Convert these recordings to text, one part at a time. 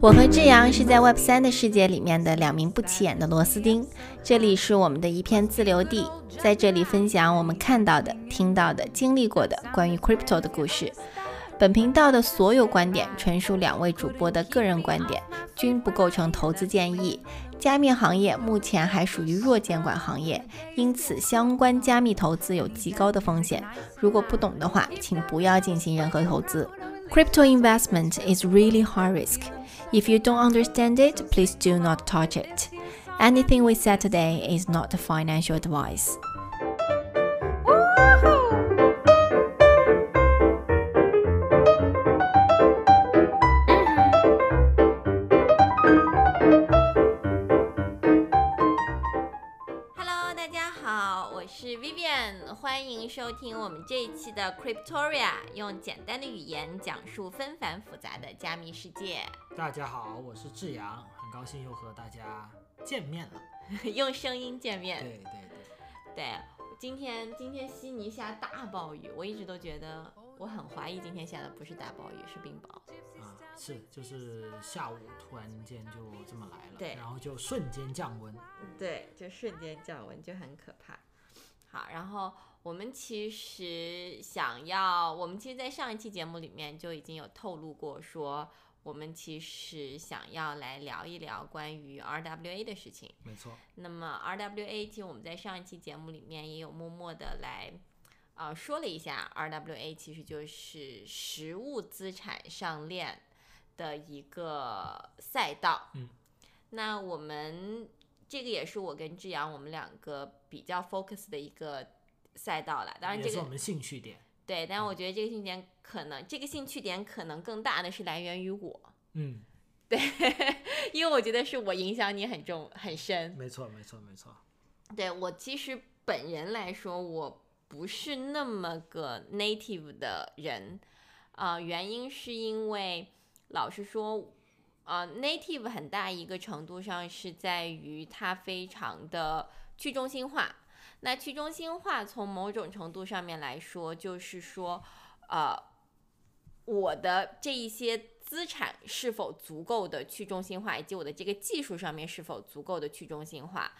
我和志阳是在 Web 三的世界里面的两名不起眼的螺丝钉。这里是我们的一片自留地，在这里分享我们看到的、听到的、经历过的关于 Crypto 的故事。本频道的所有观点纯属两位主播的个人观点，均不构成投资建议。加密行业目前还属于弱监管行业，因此相关加密投资有极高的风险。如果不懂的话，请不要进行任何投资。Crypto investment is really high risk. If you don't understand it, please do not touch it. Anything we said today is not financial advice. 迎收听我们这一期的 Cryptoria，用简单的语言讲述纷繁复杂的加密世界。大家好，我是志阳，很高兴又和大家见面了，用声音见面。对对对，对，今天今天悉尼下大暴雨，我一直都觉得我很怀疑今天下的不是大暴雨，是冰雹。啊，是，就是下午突然间就这么来了，对，然后就瞬间降温，对，就瞬间降温，就很可怕。好，然后。我们其实想要，我们其实，在上一期节目里面就已经有透露过，说我们其实想要来聊一聊关于 RWA 的事情。没错。那么 RWA，其实我们在上一期节目里面也有默默的来，呃，说了一下 RWA，其实就是实物资产上链的一个赛道。嗯。那我们这个也是我跟志阳我们两个比较 focus 的一个。赛道了，当然这个是我们兴趣点。对，但我觉得这个兴趣点可能，这个兴趣点可能更大的是来源于我。嗯，对，因为我觉得是我影响你很重很深。没错，没错，没错。对我其实本人来说，我不是那么个 native 的人啊，原因是因为老实说，啊，native 很大一个程度上是在于它非常的去中心化。那去中心化从某种程度上面来说，就是说，呃，我的这一些资产是否足够的去中心化，以及我的这个技术上面是否足够的去中心化。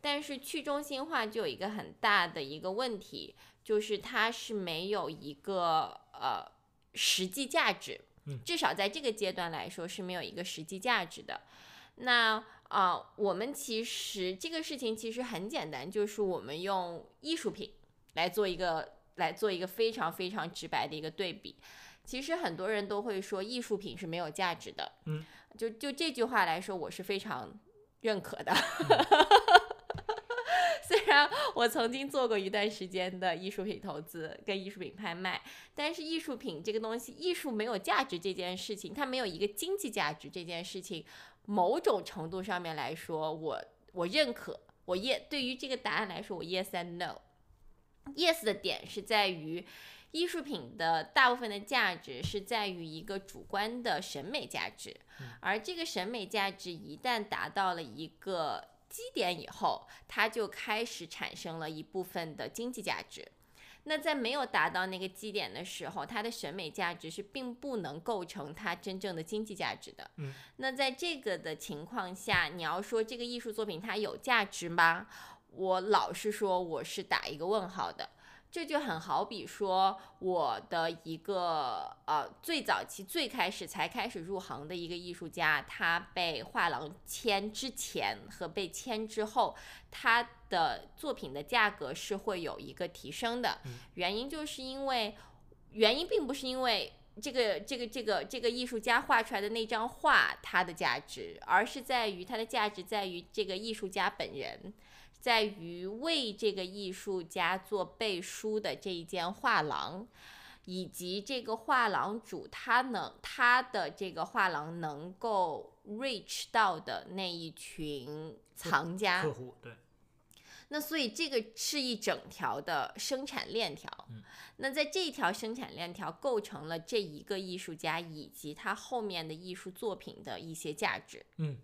但是去中心化就有一个很大的一个问题，就是它是没有一个呃实际价值，至少在这个阶段来说是没有一个实际价值的。那啊，我们其实这个事情其实很简单，就是我们用艺术品来做一个来做一个非常非常直白的一个对比。其实很多人都会说艺术品是没有价值的，嗯，就就这句话来说，我是非常认可的。虽然我曾经做过一段时间的艺术品投资跟艺术品拍卖，但是艺术品这个东西，艺术没有价值这件事情，它没有一个经济价值这件事情。某种程度上面来说，我我认可，我 yes 对于这个答案来说，我 yes and no。yes 的点是在于，艺术品的大部分的价值是在于一个主观的审美价值，而这个审美价值一旦达到了一个基点以后，它就开始产生了一部分的经济价值。那在没有达到那个基点的时候，它的审美价值是并不能构成它真正的经济价值的。嗯，那在这个的情况下，你要说这个艺术作品它有价值吗？我老实说，我是打一个问号的。这就很好比说，我的一个呃最早期最开始才开始入行的一个艺术家，他被画廊签之前和被签之后，他的作品的价格是会有一个提升的。原因就是因为，原因并不是因为这个这个这个这个艺术家画出来的那张画它的价值，而是在于它的价值在于这个艺术家本人。在于为这个艺术家做背书的这一间画廊，以及这个画廊主他能他的这个画廊能够 reach 到的那一群藏家客户，对。那所以这个是一整条的生产链条。嗯。那在这一条生产链条构成了这一个艺术家以及他后面的艺术作品的一些价值。嗯。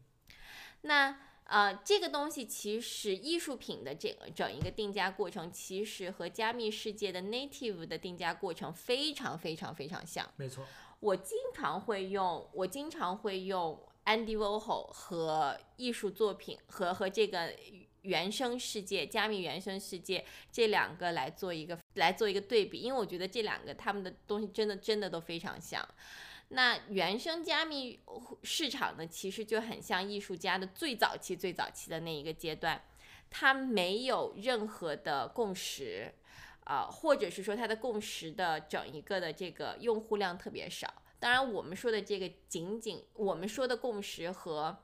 那。呃，这个东西其实艺术品的这个整一个定价过程，其实和加密世界的 native 的定价过程非常非常非常像。没错，我经常会用，我经常会用 Andy Warhol 和艺术作品和和这个原生世界、加密原生世界这两个来做一个来做一个对比，因为我觉得这两个他们的东西真的真的都非常像。那原生加密市场呢，其实就很像艺术家的最早期、最早期的那一个阶段，它没有任何的共识，啊、或者是说它的共识的整一个的这个用户量特别少。当然，我们说的这个仅仅我们说的共识和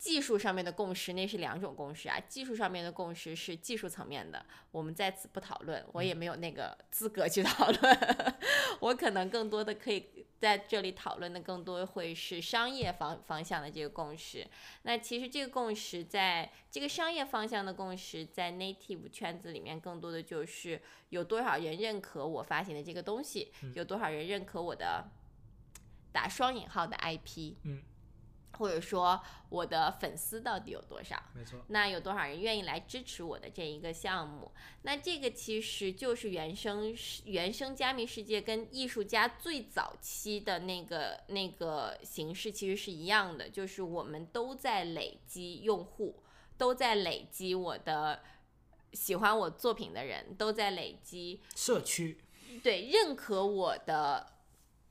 技术上面的共识，那是两种共识啊。技术上面的共识是技术层面的，我们在此不讨论，我也没有那个资格去讨论。我可能更多的可以在这里讨论的更多会是商业方方向的这个共识。那其实这个共识在这个商业方向的共识，在 native 圈子里面，更多的就是有多少人认可我发行的这个东西，有多少人认可我的打双引号的 IP，嗯，或者说我的粉丝到底有多少。没错，那有多少人愿意来支持我的这一个项目？那这个其实就是原生世原生加密世界跟艺术家最早期的那个那个形式其实是一样的，就是我们都在累积用户，都在累积我的喜欢我作品的人，都在累积社区，对认可我的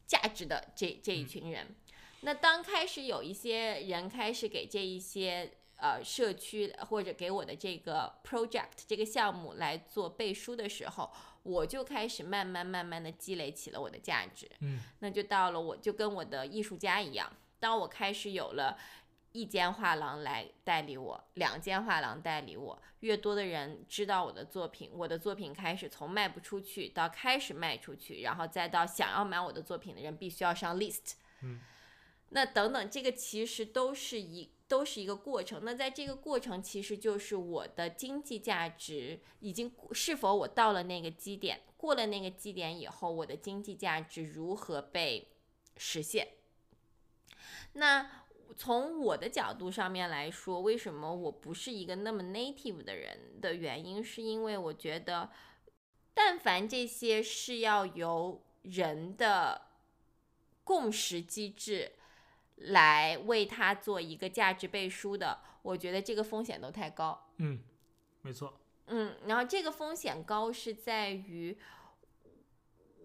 价值的这这一群人。那当开始有一些人开始给这一些呃社区或者给我的这个 project 这个项目来做背书的时候，我就开始慢慢慢慢的积累起了我的价值。嗯，那就到了我就跟我的艺术家一样，当我开始有了。一间画廊来代理我，两间画廊代理我，越多的人知道我的作品，我的作品开始从卖不出去到开始卖出去，然后再到想要买我的作品的人必须要上 list，嗯，那等等，这个其实都是一都是一个过程。那在这个过程，其实就是我的经济价值已经是否我到了那个基点，过了那个基点以后，我的经济价值如何被实现？那从我的角度上面来说，为什么我不是一个那么 native 的人的原因，是因为我觉得，但凡这些是要由人的共识机制来为它做一个价值背书的，我觉得这个风险都太高。嗯，没错，嗯，然后这个风险高是在于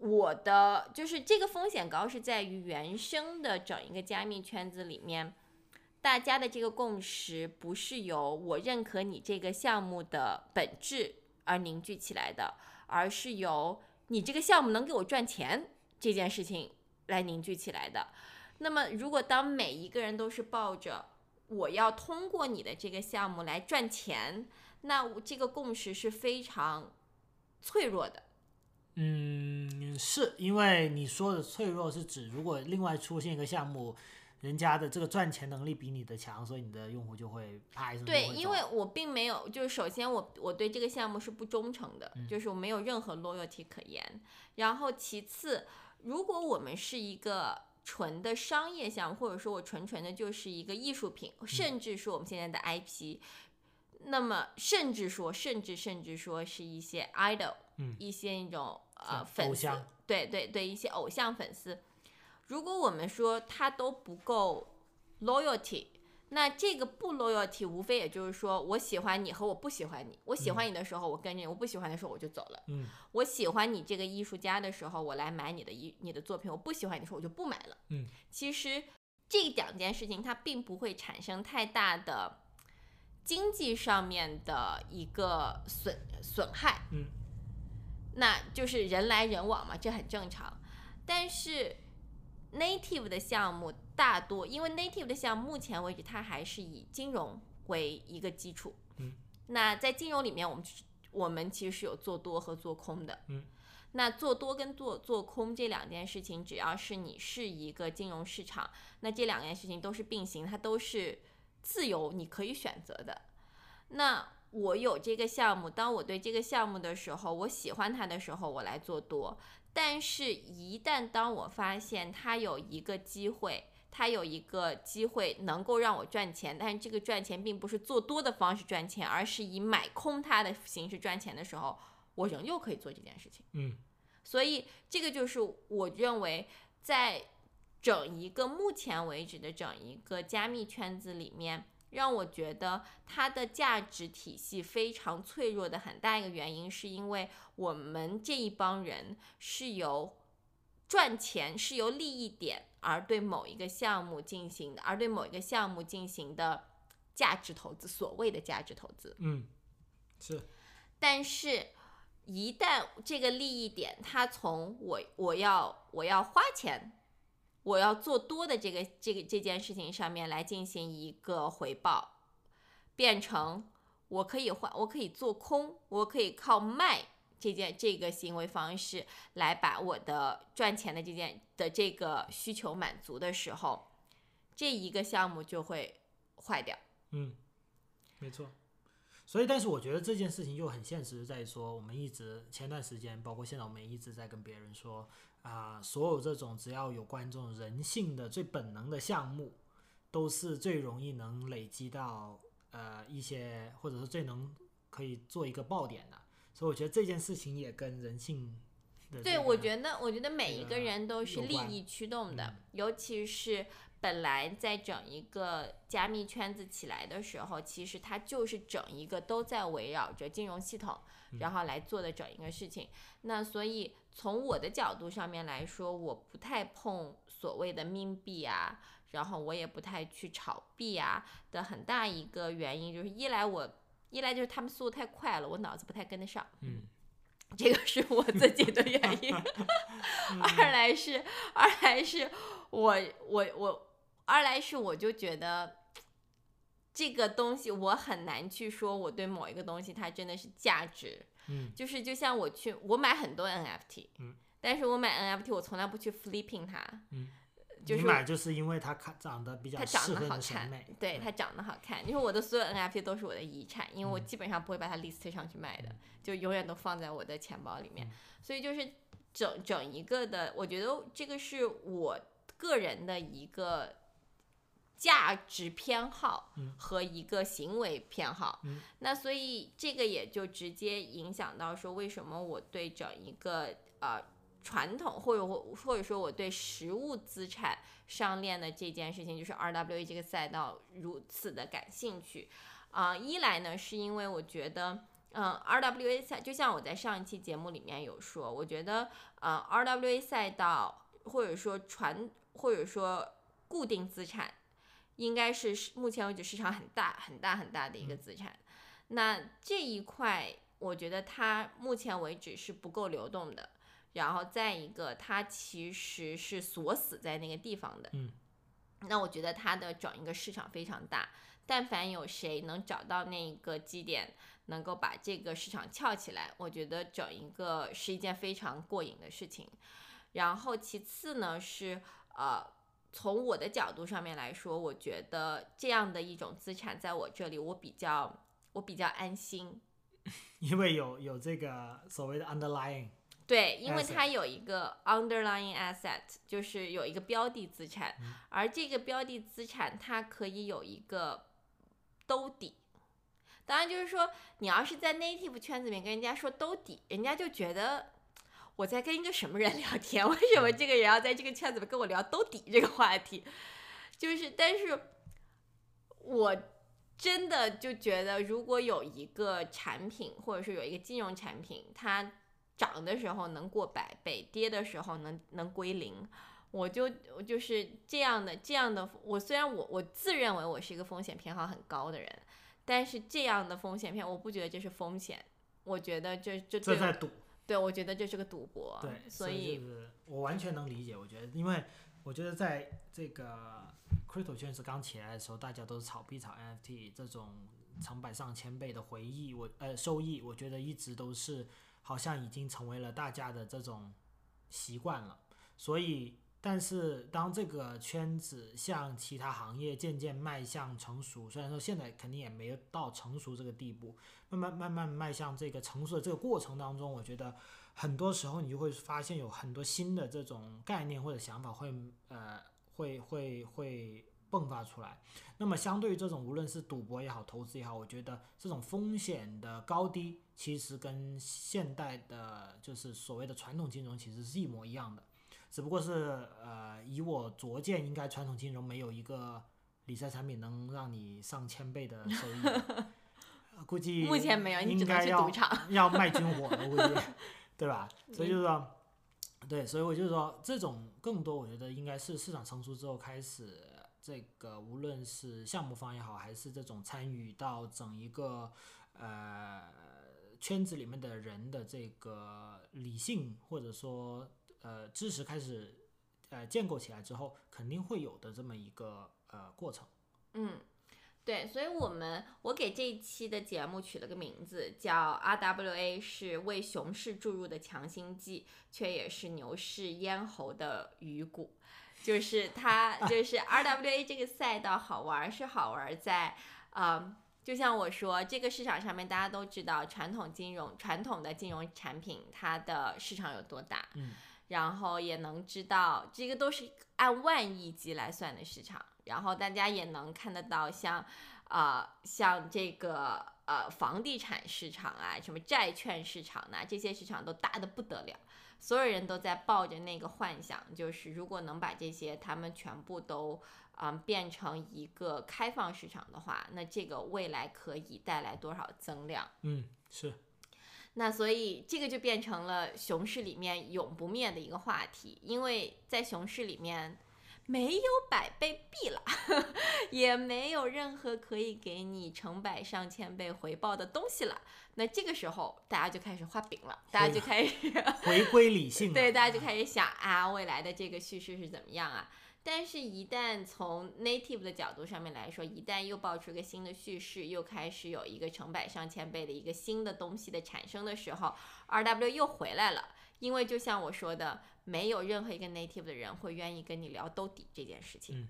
我的，就是这个风险高是在于原生的整一个加密圈子里面，大家的这个共识不是由我认可你这个项目的本质而凝聚起来的，而是由你这个项目能给我赚钱这件事情来凝聚起来的。那么，如果当每一个人都是抱着我要通过你的这个项目来赚钱，那这个共识是非常脆弱的。嗯，是因为你说的脆弱是指，如果另外出现一个项目，人家的这个赚钱能力比你的强，所以你的用户就会啪一声对，因为我并没有，就是首先我我对这个项目是不忠诚的，就是我没有任何 loyalty 可言。然后其次，如果我们是一个纯的商业项目，或者说我纯纯的就是一个艺术品，甚至说我们现在的 IP，那么甚至说，甚至甚至说是一些 idol，、嗯。一些那种呃粉丝，对对对，一些偶像粉丝，如果我们说他都不够 loyalty，那这个不 loyalty 无非也就是说我喜欢你和我不喜欢你，我喜欢你的时候我跟着你，我不喜欢的时候我就走了。嗯我喜欢你这个艺术家的时候，我来买你的艺你的作品；我不喜欢你的时候，我就不买了。嗯，其实这两件事情它并不会产生太大的经济上面的一个损损害。嗯，那就是人来人往嘛，这很正常。但是 native 的项目大多，因为 native 的项目目前为止它还是以金融为一个基础。嗯，那在金融里面，我们我们其实是有做多和做空的。嗯，那做多跟做做空这两件事情，只要是你是一个金融市场，那这两件事情都是并行，它都是自由，你可以选择的。那我有这个项目，当我对这个项目的时候，我喜欢它的时候，我来做多。但是，一旦当我发现它有一个机会，它有一个机会能够让我赚钱，但是这个赚钱并不是做多的方式赚钱，而是以买空它的形式赚钱的时候，我仍旧可以做这件事情。嗯所以，这个就是我认为在整一个目前为止的整一个加密圈子里面，让我觉得它的价值体系非常脆弱的很大一个原因，是因为我们这一帮人是由赚钱是由利益点而对某一个项目进行的，而对某一个项目进行的价值投资，所谓的价值投资。嗯，是，但是，一旦这个利益点它从我我要我要花钱，我要做多的这个这个这件事情上面来进行一个回报，变成我可以换，我可以做空，我可以靠卖这件这个行为方式来把我的赚钱的这件的这个需求满足的时候，这一个项目就会坏掉。嗯，没错。所以，但是我觉得这件事情就很现实，在于说，我们一直前段时间，包括现在，我们一直在跟别人说啊、所有这种只要有关这种人性的最本能的项目，都是最容易能累积到呃一些，或者是最能可以做一个爆点的。所以，我觉得这件事情也跟人性的、对，我觉得，我觉得每一个人都是利益驱动的，嗯尤其是本来在整一个加密圈子起来的时候，其实它就是整一个都在围绕着金融系统，嗯然后来做的整一个事情。那所以从我的角度上面来说，我不太碰所谓的冥币啊。然后我也不太去炒币啊的很大一个原因就是一来我一来就是他们速度太快了，我脑子不太跟得上。嗯，这个是我自己的原因。二来是，二来是我我我，二来是我就觉得这个东西我很难去说我对某一个东西它真的是价值。嗯，就是就像我去我买很多 NFT，嗯，但是我买 NFT 我从来不去 flipping 它，嗯，就是你买就是因为它看长得比较它长适合你得好看的审美，，对它长得好看，因为我的所有 NFT 都是我的遗产，因为我嗯。基本上不会把它 list 上去卖的，就永远都放在我的钱包里嗯。面，所以就是整整一个的，我觉得这个是我个人的一个价值偏好嗯和一个行为偏好，嗯。那所以这个也就直接影响到说为什么我对整一个呃传统或者或或者说我对实物资产上链的这件事情，就是 RWA 这个赛道如此的感兴趣。啊、一来呢是因为我觉得。嗯，RWA 赛就像我在上一期节目里面有说，我觉得呃 RWA 赛道或者说传或者说固定资产，应该是市目前为止市场很大很大很大的一个资产。那这一块，我觉得它目前为止是不够流动的。然后再一个，它其实是锁死在那个地方的。嗯。那我觉得它的整一个市场非常大，但凡有谁能找到那一个基点，能够把这个市场撬起来，我觉得整一个是一件非常过瘾的事情。然后其次呢是呃，从我的角度上面来说，我觉得这样的一种资产在我这里，我比较我比较安心。因为有有这个所谓的 underlying，对，因为它有一个 underlying asset，就是有一个标的资产，而这个标的资产它可以有一个兜底。当然，就是说你要是在 native 圈子里面跟人家说兜底，人家就觉得我在跟一个什么人聊天？为什么这个人要在这个圈子里跟我聊兜底这个话题？就是，但是我真的就觉得，如果有一个产品，或者是有一个金融产品，它涨的时候能过百倍，跌的时候能能归零，我就我就是这样的这样的。我虽然我我自认为我是一个风险偏好很高的人，但是这样的风险偏，我不觉得这是风险，我觉得这这这在赌。对我觉得这是个赌博，对，所以就是我完全能理解。我觉得，因为我觉得在这个 crypto 圈子刚起来的时候，大家都是炒币、炒 NFT 这种成百上千倍的回忆，我呃收益，我觉得一直都是好像已经成为了大家的这种习惯了。所以，但是当这个圈子向其他行业渐渐迈向成熟，虽然说现在肯定也没有到成熟这个地步，慢慢慢慢迈向这个成熟的这个过程当中，我觉得很多时候你就会发现有很多新的这种概念或者想法会呃会会会迸发出来。那么相对于这种无论是赌博也好，投资也好，我觉得这种风险的高低其实跟现代的就是所谓的传统金融其实是一模一样的。只不过是呃，以我拙见，应该传统金融没有一个理财产品能让你上千倍的收益，估计目前没有，你只能应该要去赌场。要卖军火了，估计，对吧？所以就是说，对，所以我就说，这种更多，我觉得应该是市场成熟之后开始，这个无论是项目方也好，还是这种参与到整一个呃圈子里面的人的这个理性或者说呃知识开始呃建构起来之后，肯定会有的这么一个呃过程。嗯，对，所以我们我给这一期的节目取了个名字，叫 RWA 是为熊市注入的强心剂，却也是牛市咽喉的鱼骨。就是它，就是 RWA 这个赛道好玩是好玩在，嗯，就像我说，这个市场上面大家都知道，传统金融、传统的金融产品它的市场有多大，嗯，然后也能知道这个都是按万亿级来算的市场，然后大家也能看得到像，呃，像这个呃房地产市场啊，什么债券市场呐、这些市场都大的不得了。所有人都在抱着那个幻想，就是如果能把这些他们全部都嗯变成一个开放市场的话，那这个未来可以带来多少增量？嗯，是，那所以这个就变成了熊市里面永不灭的一个话题，因为在熊市里面没有百倍币了，也没有任何可以给你成百上千倍回报的东西了。那这个时候大家就开始画饼了，大家就开始回归理性。对，大家就开始想啊，未来的这个叙事是怎么样啊？但是，一旦从 native 的角度上面来说，一旦又爆出一个新的叙事，又开始有一个成百上千倍的一个新的东西的产生的时候，RW 又回来了。因为就像我说的，没有任何一个 native 的人会愿意跟你聊兜底这件事情。嗯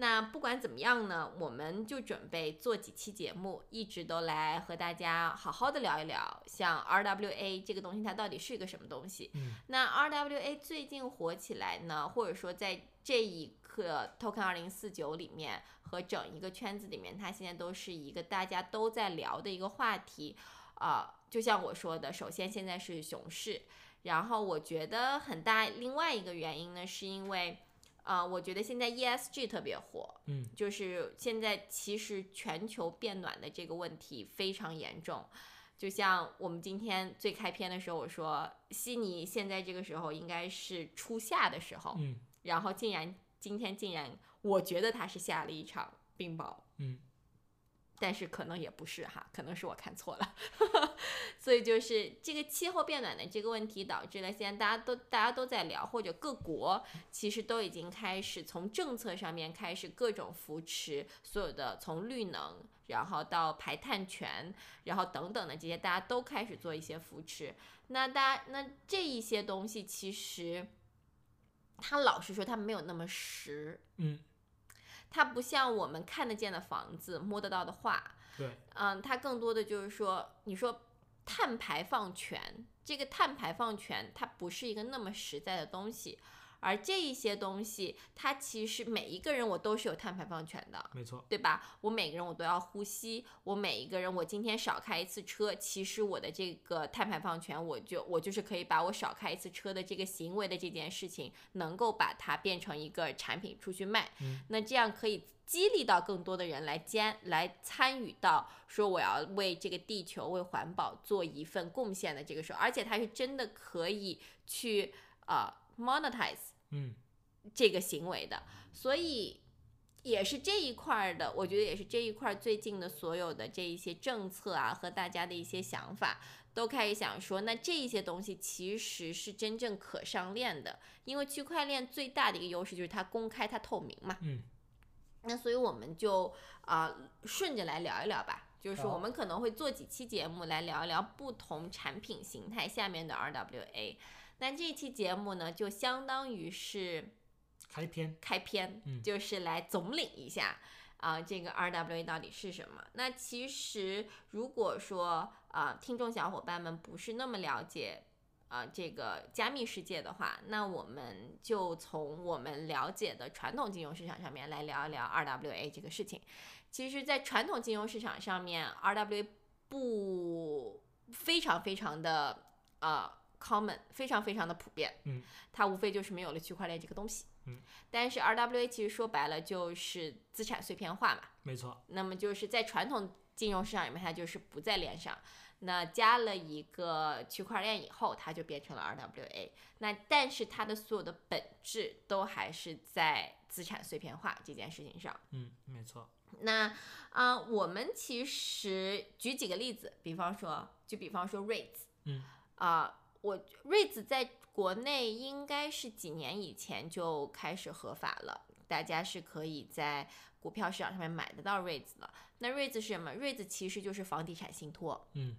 那不管怎么样呢，我们就准备做几期节目，一直都来和大家好好的聊一聊，像 RWA 这个东西它到底是一个什么东西。嗯那 RWA 最近火起来呢，或者说在这一刻 Token 二零四九里面和整一个圈子里面，它现在都是一个大家都在聊的一个话题。啊、就像我说的，首先现在是熊市，然后我觉得很大另外一个原因呢，是因为。啊、我觉得现在 ESG 特别火，嗯，就是现在其实全球变暖的这个问题非常严重。就像我们今天最开篇的时候，我说悉尼现在这个时候应该是初夏的时候，嗯。然后竟然今天竟然，我觉得它是下了一场冰雹，嗯，但是可能也不是哈，可能是我看错了。所以就是这个气候变暖的这个问题，导致了现在大家都大家都在聊，或者各国其实都已经开始从政策上面开始各种扶持所有的从绿能，然后到排碳权，然后等等的这些，大家都开始做一些扶持。那大家那这一些东西其实。它老实说，它没有那么实，嗯，它不像我们看得见的房子、摸得到的画，对，嗯，它更多的就是说，你说碳排放权，这个碳排放权它不是一个那么实在的东西，而这一些东西，它其实每一个人我都是有碳排放权的，没错，对吧？我每个人我都要呼吸，我每一个人我今天少开一次车，其实我的这个碳排放权，我就我就是可以把我少开一次车的这个行为的这件事情，能够把它变成一个产品出去卖，嗯那这样可以激励到更多的人来兼来参与到说我要为这个地球为环保做一份贡献的这个时候，而且它是真的可以去呃 monetize。嗯这个行为的，所以也是这一块儿的，我觉得也是这一块儿最近的所有的这一些政策啊和大家的一些想法，都开始想说，那这一些东西其实是真正可上链的，因为区块链最大的一个优势就是它公开、它透明嘛。嗯那所以我们就啊、顺着来聊一聊吧，就是好我们可能会做几期节目来聊一聊不同产品形态下面的 RWA。那这期节目呢，就相当于是开篇，开篇，嗯就是来总领一下啊、这个 RWA 到底是什么？那其实如果说啊、听众小伙伴们不是那么了解。啊、这个加密世界的话，那我们就从我们了解的传统金融市场上面来聊一聊 RWA 这个事情。其实，在传统金融市场上面，RWA 不非常非常的呃 common，非常非常的普遍。嗯，它无非就是没有了区块链这个东西。嗯，但是 RWA 其实说白了就是资产碎片化嘛。没错。那么就是在传统金融市场里面，它就是不在链上。那加了一个区块链以后，它就变成了 RWA。那但是它的所有的本质都还是在资产碎片化这件事情上。嗯，没错。那啊，我们其实举几个例子，比方说，就比方说 REITs。嗯。啊，我 REITs 在国内应该是几年以前就开始合法了，大家是可以在股票市场上面买得到 REITs 了。那 REITs 是什么？REITs 其实就是房地产信托。嗯。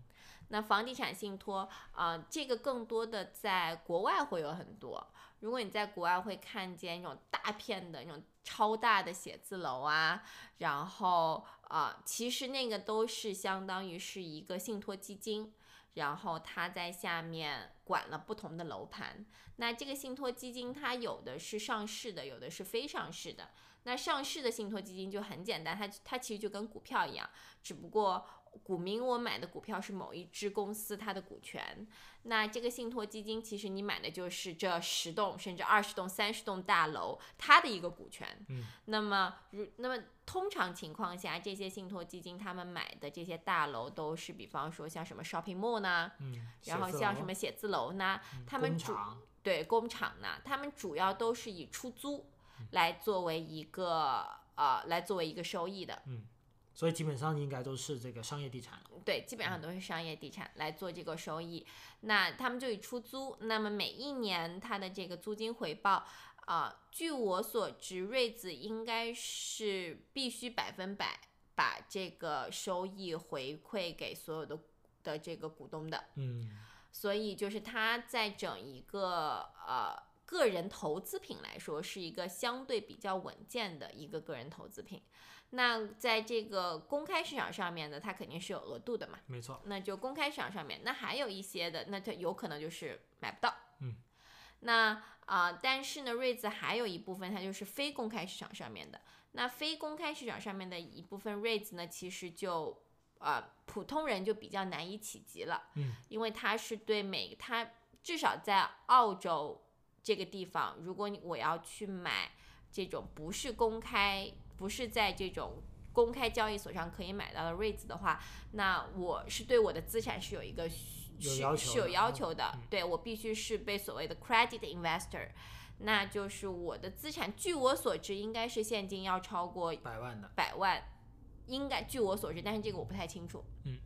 那房地产信托啊，这个更多的在国外会有很多。如果你在国外会看见那种大片的那种超大的写字楼啊，然后啊，其实那个都是相当于是一个信托基金，然后他在下面管了不同的楼盘。那这个信托基金它有的是上市的，有的是非上市的。那上市的信托基金就很简单，它它其实就跟股票一样，只不过。股民，我买的股票是某一只公司它的股权，那这个信托基金其实你买的就是这十栋甚至二十栋、三十栋大楼它的一个股权。嗯，那么如那么通常情况下，这些信托基金他们买的这些大楼都是，比方说像什么 shopping mall 呢？嗯，然后像什么写字楼呢？他们主对工厂呢，他们主要都是以出租来作为一个呃来作为一个收益的。嗯。所以基本上应该都是这个商业地产了。对，基本上都是商业地产来做这个收益。那他们就以出租，那么每一年它的这个租金回报，啊，据我所知，瑞子应该是必须百分百把这个收益回馈给所有的的这个股东的。嗯。所以就是它在整一个呃个人投资品来说，是一个相对比较稳健的一个个人投资品。那在这个公开市场上面呢，它肯定是有额度的嘛。没错。那就公开市场上面，那还有一些的，那它有可能就是买不到。嗯。那啊，但是呢，瑞子还有一部分它就是非公开市场上面的。那非公开市场上面的一部分瑞子呢，其实就啊，普通人就比较难以企及了。嗯。因为它是对每它至少在澳洲这个地方，如果你我要去买这种不是公开。不是在这种公开交易所上可以买到的 REITs 的话，那我是对我的资产是有一个有是有要求的，对我必须是被所谓的 credit investor，那就是我的资产，据我所知应该是现金要超过百万的，百万，应该据我所知，但是这个我不太清楚，嗯，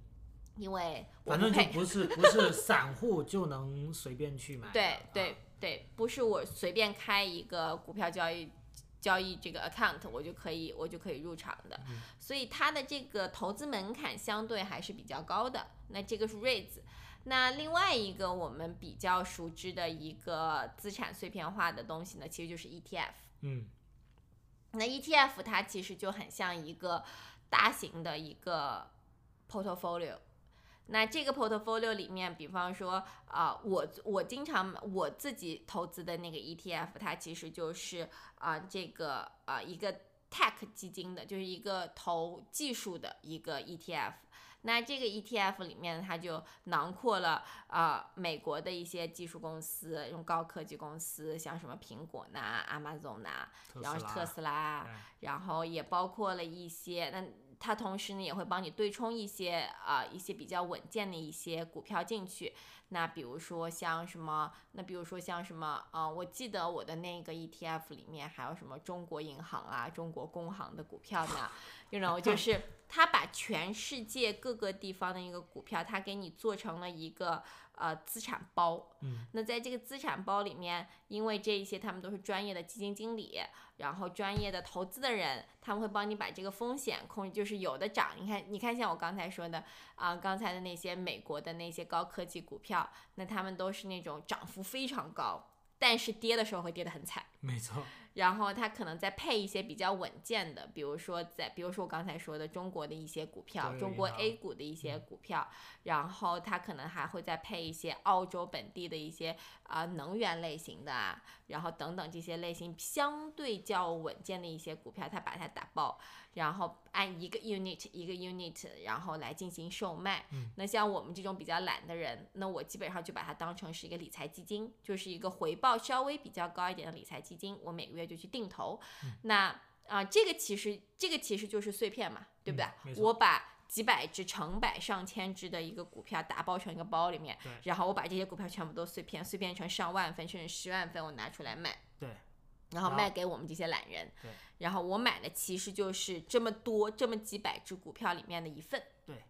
因为反正就不是 不是散户就能随便去买，对对对，不是我随便开一个股票交易。交易这个 account 我就可以我就可以入场的，所以它的这个投资门槛相对还是比较高的。那这个是 raise，那另外一个我们比较熟知的一个资产碎片化的东西呢，其实就是 ETF。嗯，那 ETF 它其实就很像一个大型的一个 portfolio。那这个 portfolio 里面，比方说啊，我我经常我自己投资的那个 ETF，它其实就是啊这个啊一个 tech 基金的，就是一个投技术的一个 ETF。那这个 ETF 里面，它就囊括了啊美国的一些技术公司，用高科技公司，像什么苹果呐、Amazon 呐，然后特斯拉，然后也包括了一些那。它同时呢也会帮你对冲一些啊一些比较稳健的一些股票进去，那比如说像什么，那比如说像什么啊，我记得我的那个 ETF 里面还有什么中国银行啊、中国工行的股票呢，you know 就是它把全世界各个地方的一个股票，它给你做成了一个。呃，资产包，嗯，那在这个资产包里面，因为这一些他们都是专业的基金经理，然后专业的投资的人，他们会帮你把这个风险控，就是有的涨，你看，你看像我刚才说的啊，刚才的那些美国的那些高科技股票，那他们都是那种涨幅非常高，但是跌的时候会跌得很惨，没错，然后它可能再配一些比较稳健的，比如说在，比如说我刚才说的中国的一些股票，中国 A 股的一些股票，然后它可能还会再配一些澳洲本地的一些啊、能源类型的啊，然后等等这些类型相对较稳健的一些股票，它把它打爆，然后按一个 unit 一个 unit，然后来进行售卖。嗯那像我们这种比较懒的人，那我基本上就把它当成是一个理财基金，就是一个回报稍微比较高一点的理财基金，我每个月就去定投。嗯那啊、这个其实这个其实就是碎片嘛，对不对？嗯我把几百只、成百上千只的一个股票打包成一个包里面，然后我把这些股票全部都碎片，碎片成上万份甚至十万份，我拿出来卖。对，然后然后卖给我们这些懒人对，然后我买的其实就是这么多这么几百只股票里面的一份。对，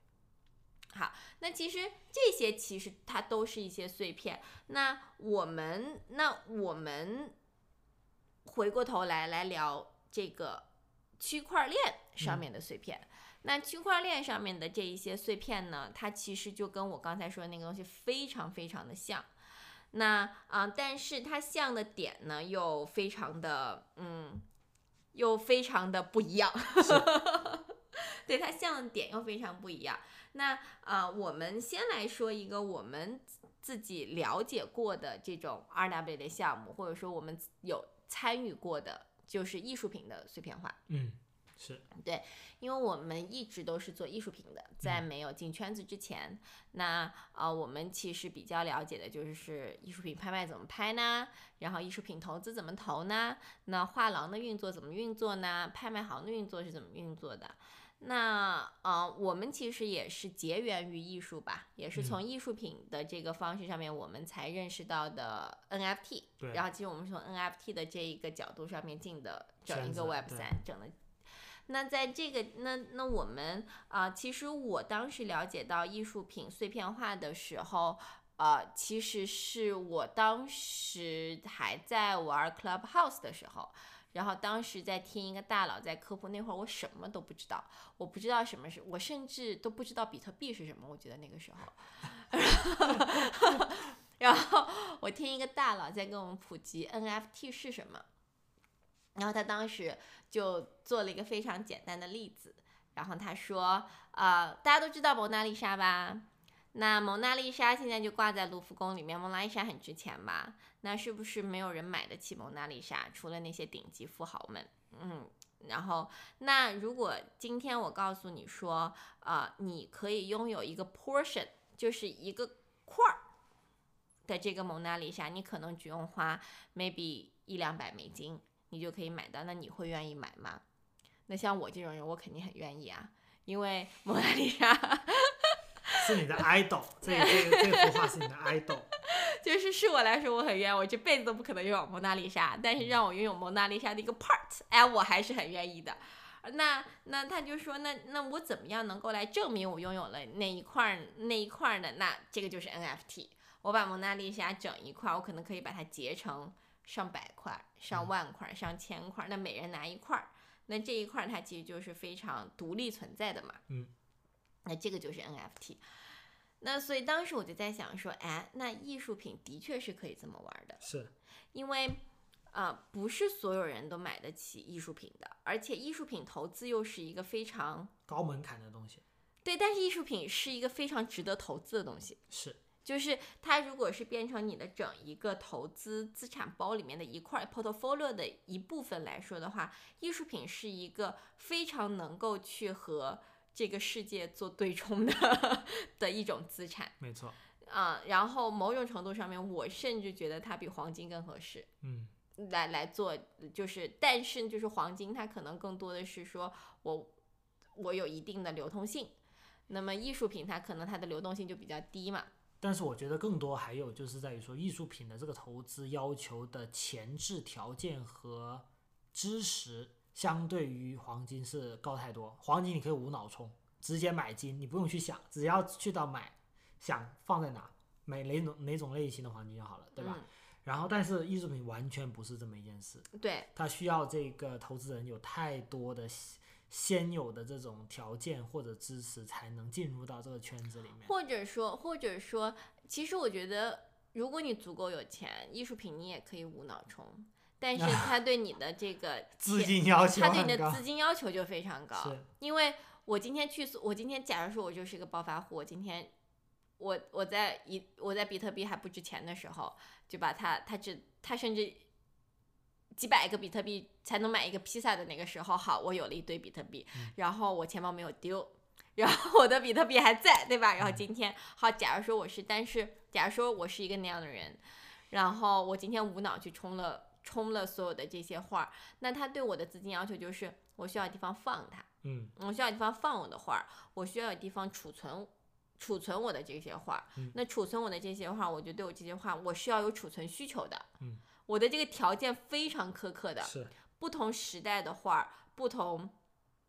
好，那其实这些其实它都是一些碎片。那我们那我们回过头来来聊这个区块链上面的碎片。那区块链上面的这一些碎片呢，它其实就跟我刚才说的那个东西非常非常的像。那啊、但是它像的点呢，又非常的嗯，又非常的不一样。对它像的点又非常不一样。那啊、我们先来说一个我们自己了解过的这种 RW 的项目，或者说我们有参与过的，就是艺术品的碎片化。嗯，是，因为我们一直都是做艺术品的，在没有进圈子之前，那呃，我们其实比较了解的就是艺术品拍卖怎么拍呢？然后艺术品投资怎么投呢？那画廊的运作怎么运作呢？拍卖行的运作是怎么运作的？那呃，我们其实也是结缘于艺术吧，也是从艺术品的这个方式上面，我们才认识到的 NFT。对然后其实我们是从 NFT 的这一个角度上面进的整一个 Web 对三整的那在这个那那我们啊、其实我当时了解到艺术品碎片化的时候，呃，其实是我当时还在玩 Clubhouse 的时候。然后当时在听一个大佬在科普，那会儿我什么都不知道，我不知道什么是，我甚至都不知道比特币是什么。我觉得那个时候，然后我听一个大佬在跟我们普及 NFT 是什么，然后他当时就做了一个非常简单的例子，然后他说，呃，大家都知道蒙娜丽莎吧？那蒙娜丽莎现在就挂在卢浮宫里面，蒙娜丽莎很值钱吧？那是不是没有人买得起蒙娜丽莎？除了那些顶级富豪们，嗯。然后，那如果今天我告诉你说，呃，你可以拥有一个 portion，就是一个块儿的这个蒙娜丽莎，你可能只用花 maybe 一两百美金，你就可以买到，那你会愿意买吗？那像我这种人，我肯定很愿意啊，因为蒙娜丽莎是你的 idol，这这这幅画是你的 idol，就是是我来说，我很愿意，我这辈子都不可能拥有蒙娜丽莎，但是让我拥有蒙娜丽莎的一个 part，哎，我还是很愿意的。那那他就说，那那我怎么样能够来证明我拥有了那一块儿那一块儿呢？那这个就是 NFT。我把蒙娜丽莎整一块儿，我可能可以把它截成上百块、上万块、上千块，那每人拿一块儿，那这一块儿它其实就是非常独立存在的嘛。嗯，那这个就是 NFT。那所以当时我就在想说，哎，那艺术品的确是可以这么玩的，是，因为啊，不是所有人都买得起艺术品的，而且艺术品投资又是一个非常高门槛的东西，对，但是艺术品是一个非常值得投资的东西。是，就是它如果是变成你的整一个投资资产包里面的一块 portfolio 的一部分来说的话，艺术品是一个非常能够去和这个世界做对冲的 的一种资产没错，啊、然后某种程度上面，我甚至觉得它比黄金更合适。嗯，来来做，就是但是就是黄金，它可能更多的是说我我有一定的流通性，那么艺术品它可能它的流动性就比较低嘛。但是我觉得更多还有就是在于说，艺术品的这个投资要求的前置条件和知识，相对于黄金是高太多。黄金你可以无脑冲，直接买金，你不用去想，只要去到买，想放在哪，买哪种哪种类型的黄金就好了，对吧？然后，但是艺术品完全不是这么一件事，嗯？对，它需要这个投资人有太多的先先有的这种条件或者知识，才能进入到这个圈子里面。或者说或者说，其实我觉得，如果你足够有钱，艺术品你也可以无脑冲。但是 他对你的这个资金要求他对你的资金要求就非常高，因为我今天去，我今天假如说我就是一个暴发户，我今天我我在一我在比特币还不值钱的时候，就把它它只它甚至几百个比特币才能买一个披萨的那个时候，好，我有了一堆比特币，然后我钱包没有丢。然后我的比特币还在，对吧？然后今天好，假如说我是，但是假如说我是一个那样的人，然后我今天无脑去充了充了所有的这些画，那他对我的资金要求就是我需要地方放它，嗯我需要地方放我的画，我需要有地方储存储存我的这些画。嗯那储存我的这些画，我就对我这些画，我是要有储存需求的。嗯，我的这个条件非常苛刻的，是不同时代的画，不同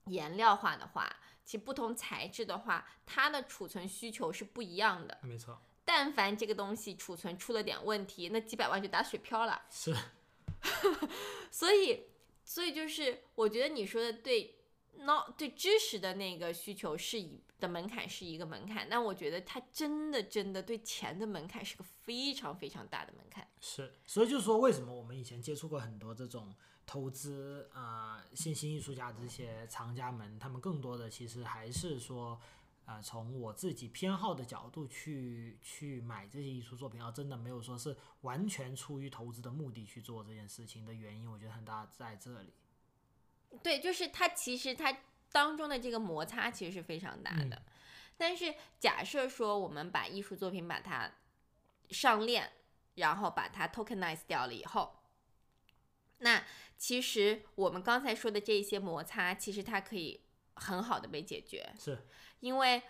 颜料画的画，其不同材质的画，它的储存需求是不一样的。没错，但凡这个东西储存出了点问题，那几百万就打水漂了。是 所以，所以就是我觉得你说的对，no 对知识的那个需求是一的门槛是一个门槛，但我觉得它真的真的对钱的门槛是个非常非常大的门槛。是，所以就是说，为什么我们以前接触过很多这种投资啊、呃新兴艺术家这些藏家们，他们更多的其实还是说，呃，从我自己偏好的角度去去买这些艺术作品，而真的没有说是完全出于投资的目的去做这件事情的原因，我觉得很大在这里。对，就是它其实它当中的这个摩擦其实是非常大的。但是假设说我们把艺术作品把它上链，然后把它 tokenize 掉了以后，那其实我们刚才说的这一些摩擦，其实它可以很好的被解决，是因为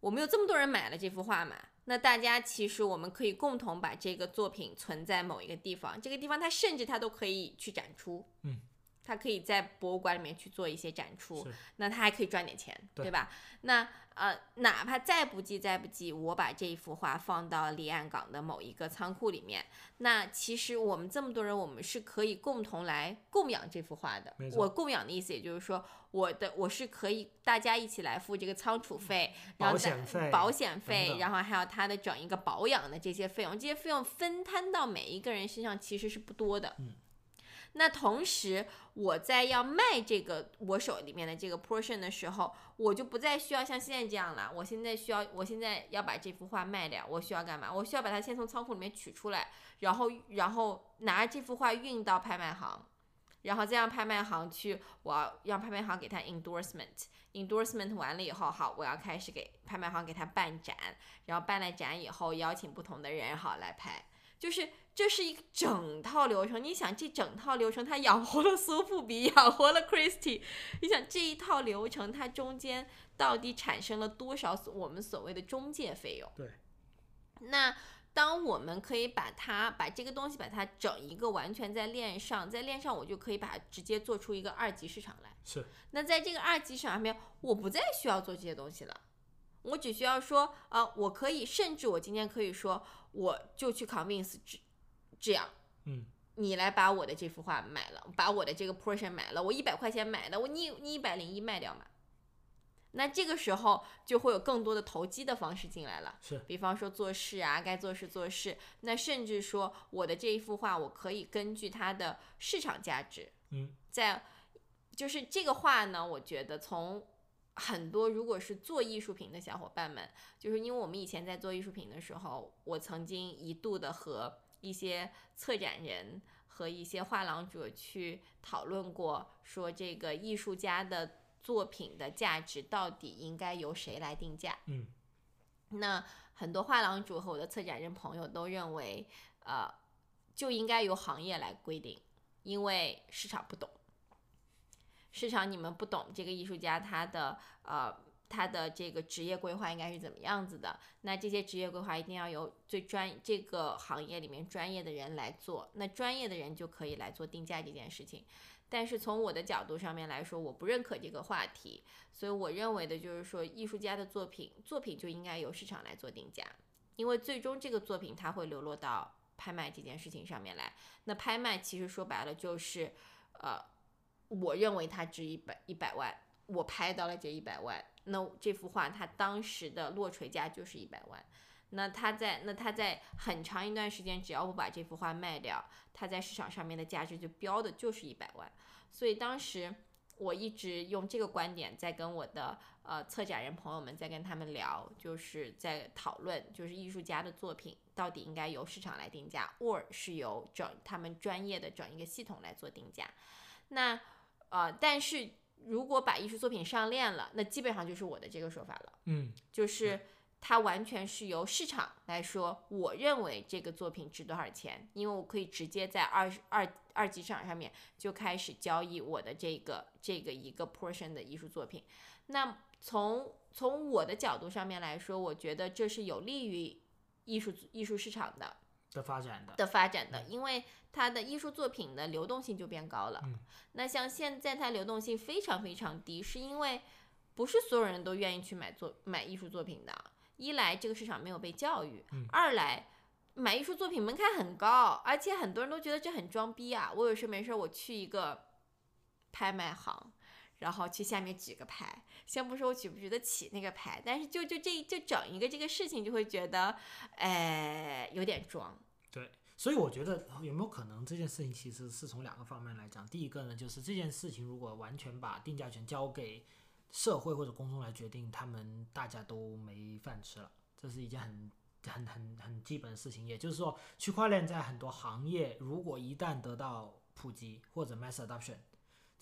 我们有这么多人买了这幅画嘛。那大家其实我们可以共同把这个作品存在某一个地方，这个地方它甚至它都可以去展出，嗯，它可以在博物馆里面去做一些展出，那他还可以赚点钱，对对吧？那呃，哪怕再不济再不济，我把这一幅画放到离岸港的某一个仓库里面，那其实我们这么多人，我们是可以共同来供养这幅画的我供养的意思，也就是说，我的我是可以大家一起来付这个仓储费，然后保险费再保险费，然后还有它的整一个保养的这些费用，这些费用分摊到每一个人身上其实是不多的。嗯那同时，我在要卖这个我手里面的这个 portion 的时候，我就不再需要像现在这样了。我现在需要，我现在要把这幅画卖掉，我需要干嘛？我需要把它先从仓库里面取出来，然后然后拿这幅画运到拍卖行，然后再让拍卖行去，我要让拍卖行给他 endorsement。endorsement 完了以后，好，我要开始给拍卖行给他办展，然后办了展以后，邀请不同的人好来拍，就是这是一个整套流程。你想，这整套流程它养活了苏富比，养活了 Christie，你想这一套流程它中间到底产生了多少我们所谓的中介费用？对。那当我们可以把它把这个东西把它整一个完全在链上，在链上我就可以把它直接做出一个二级市场来。是那在这个二级市场上面，我不再需要做这些东西了，我只需要说，啊，我可以，甚至我今天可以说，我就去 convince 这这样，嗯，你来把我的这幅画买了，把我的这个 portion 买了，我一百块钱买的，我你你一百零一卖掉嘛。那这个时候就会有更多的投机的方式进来了，是。比方说做事啊，该做事做事。那甚至说我的这一幅画，我可以根据它的市场价值，嗯，在就是这个画呢，我觉得从很多如果是做艺术品的小伙伴们，就是因为我们以前在做艺术品的时候，我曾经一度的和一些策展人和一些画廊主去讨论过，说这个艺术家的作品的价值到底应该由谁来定价？嗯，那很多画廊主和我的策展人朋友都认为，呃，就应该由行业来规定，因为市场不懂。市场你们不懂这个艺术家他的呃他的这个职业规划应该是怎么样子的，那这些职业规划一定要由最专这个行业里面专业的人来做，那专业的人就可以来做定价这件事情。但是从我的角度上面来说，我不认可这个话题，所以我认为的就是说，艺术家的作品作品就应该由市场来做定价，因为最终这个作品它会流落到拍卖这件事情上面来。那拍卖其实说白了就是，呃，我认为它值一百一百万，我拍到了这一百万，那这幅画它当时的落锤价就是一百万。那他在那他在很长一段时间，只要我把这幅画卖掉，它在市场上面的价值就标的就是一百万。所以当时我一直用这个观点在跟我的呃策展人朋友们在跟他们聊，就是在讨论，就是艺术家的作品到底应该由市场来定价，或是由整他们专业的整一个系统来做定价。那呃，但是如果把艺术作品上链了，那基本上就是我的这个说法了，嗯，就是它完全是由市场来说，我认为这个作品值多少钱，因为我可以直接在二二二级市场上面就开始交易我的这个这个一个 portion 的艺术作品。那从从我的角度上面来说，我觉得这是有利于艺术艺术市场的。的发展的，的发展的，因为它的艺术作品的流动性就变高了。嗯那像现在它流动性非常非常低，是因为不是所有人都愿意去买作买艺术作品的。一来这个市场没有被教育，嗯二来买艺术作品门槛很高，而且很多人都觉得这很装逼啊。我有事没事我去一个拍卖行。然后去下面举个牌，先不说我举不举得起那个牌，但是就就这就整一个这个事情，就会觉得，哎，有点装。对，所以我觉得有没有可能这件事情其实是从两个方面来讲。第一个呢，就是这件事情如果完全把定价权交给社会或者公众来决定，他们大家都没饭吃了，这是一件很。很很很基本的事情，也就是说，区块链在很多行业，如果一旦得到普及或者 mass adoption，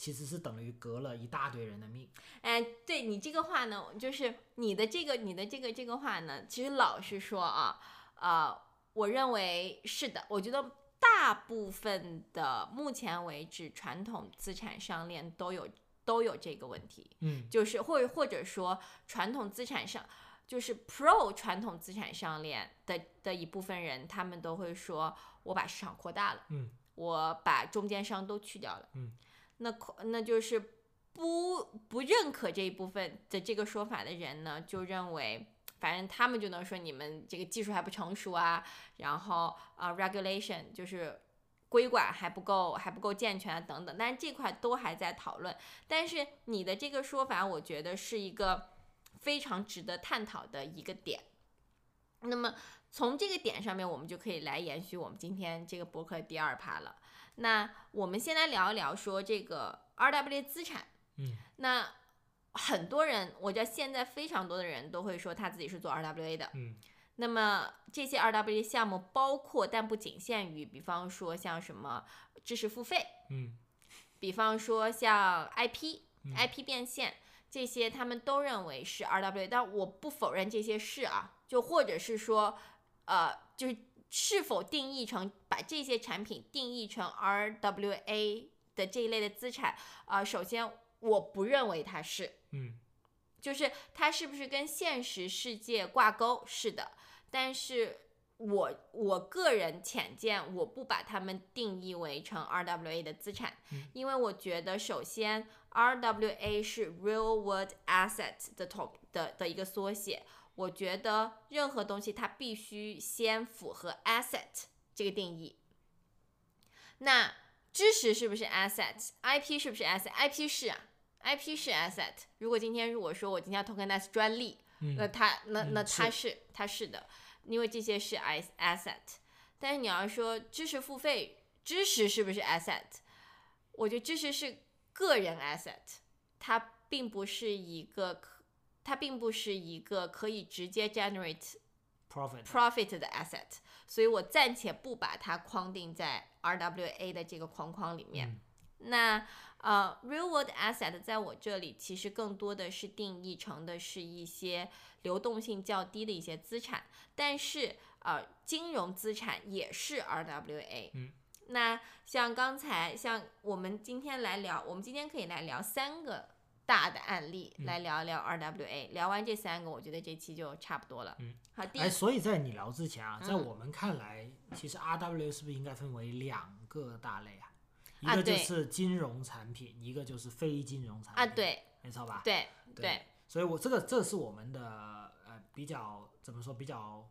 其实是等于革了一大堆人的命。哎，对你这个话呢，就是你的这个你的这个这个话呢，其实老实说啊，呃，我认为是的，我觉得大部分的目前为止传统资产上链都有都有这个问题，嗯，就是或或者说传统资产上。就是 Pro 传统资产上链的的一部分人，他们都会说，我把市场扩大了，嗯，我把中间商都去掉了，嗯，那那就是不不认可这一部分的这个说法的人呢，就认为，反正他们就能说你们这个技术还不成熟啊，然后啊、regulation 就是规管还不够还不够健全啊等等，但是这块都还在讨论。但是你的这个说法，我觉得是一个。非常值得探讨的一个点。那么从这个点上面，我们就可以来延续我们今天这个博客第二趴了。那我们先来聊一聊说这个 RWA 资产。嗯，那很多人，我知道现在非常多的人都会说他自己是做 RWA 的。嗯，那么这些 RWA 项目包括但不仅限于，比方说像什么知识付费，嗯，比方说像 IP、嗯 IP 变现。这些他们都认为是 RWA，但我不否认这些是啊，就或者是说，呃，就是是否定义成把这些产品定义成 RWA 的这一类的资产啊、呃，首先我不认为它是，嗯，就是它是不是跟现实世界挂钩？是的，但是我我个人浅见，我不把它们定义为成 RWA 的资产，嗯因为我觉得首先。RWA 是 Real World Asset 的统的的一个缩写。我觉得任何东西它必须先符合 asset 这个定义。那知识是不是 asset？IP 是不是 asset？IP 是啊，IP 是 asset。如果今天如果说我今天要 tokenize 专利，嗯那它那那嗯它是它是的，因为这些是 i asset。但是你要说知识付费，知识是不是 asset？我觉得知识是。个人 asset，它并不是一个可，它并不是一个可以直接 generate profit profit 的 asset，所以我暂且不把它框定在 RWA 的这个框框里面。嗯、那呃，real world asset 在我这里其实更多的是定义成的是一些流动性较低的一些资产，但是呃，金融资产也是 RWA。嗯。那像刚才，像我们今天来聊，我们今天可以来聊三个大的案例，嗯、来聊一聊 RWA。聊完这三个，我觉得这期就差不多了。嗯，好，第哎，所以在你聊之前啊，嗯在我们看来，其实 RWA 是不是应该分为两个大类啊？一啊个就是金融产品，一个就是非金融产品。啊，对，没错吧？对对。所以我这个这是我们的呃比较怎么说比较。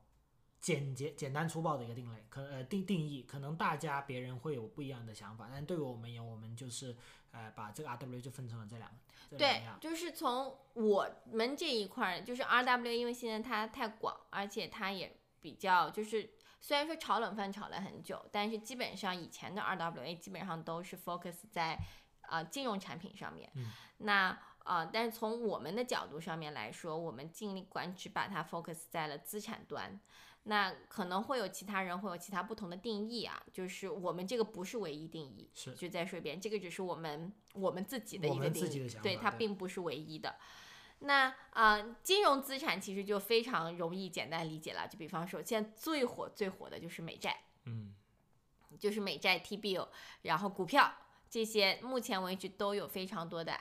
简洁、简单、粗暴的一个定类，可呃定定义，可能大家别人会有不一样的想法，但对于我们而言，我们就是呃把这个 RWA 就分成了这两个对，就是从我们这一块儿，就是 RWA，因为现在它太广，而且它也比较就是虽然说炒冷饭炒了很久，但是基本上以前的 RWA 基本上都是 focus 在啊金融产品上面。嗯那啊，但是从我们的角度上面来说，我们尽管只把它 focus 在了资产端。那可能会有其他人会有其他不同的定义啊，就是我们这个不是唯一定义，是就再说一遍，这个只是我们我们自己的一个定义，对它并不是唯一的。那啊、呃金融资产其实就非常容易简单理解了，就比方说现在最火最火的就是美债，嗯就是美债 T bill，然后股票这些，目前为止都有非常多的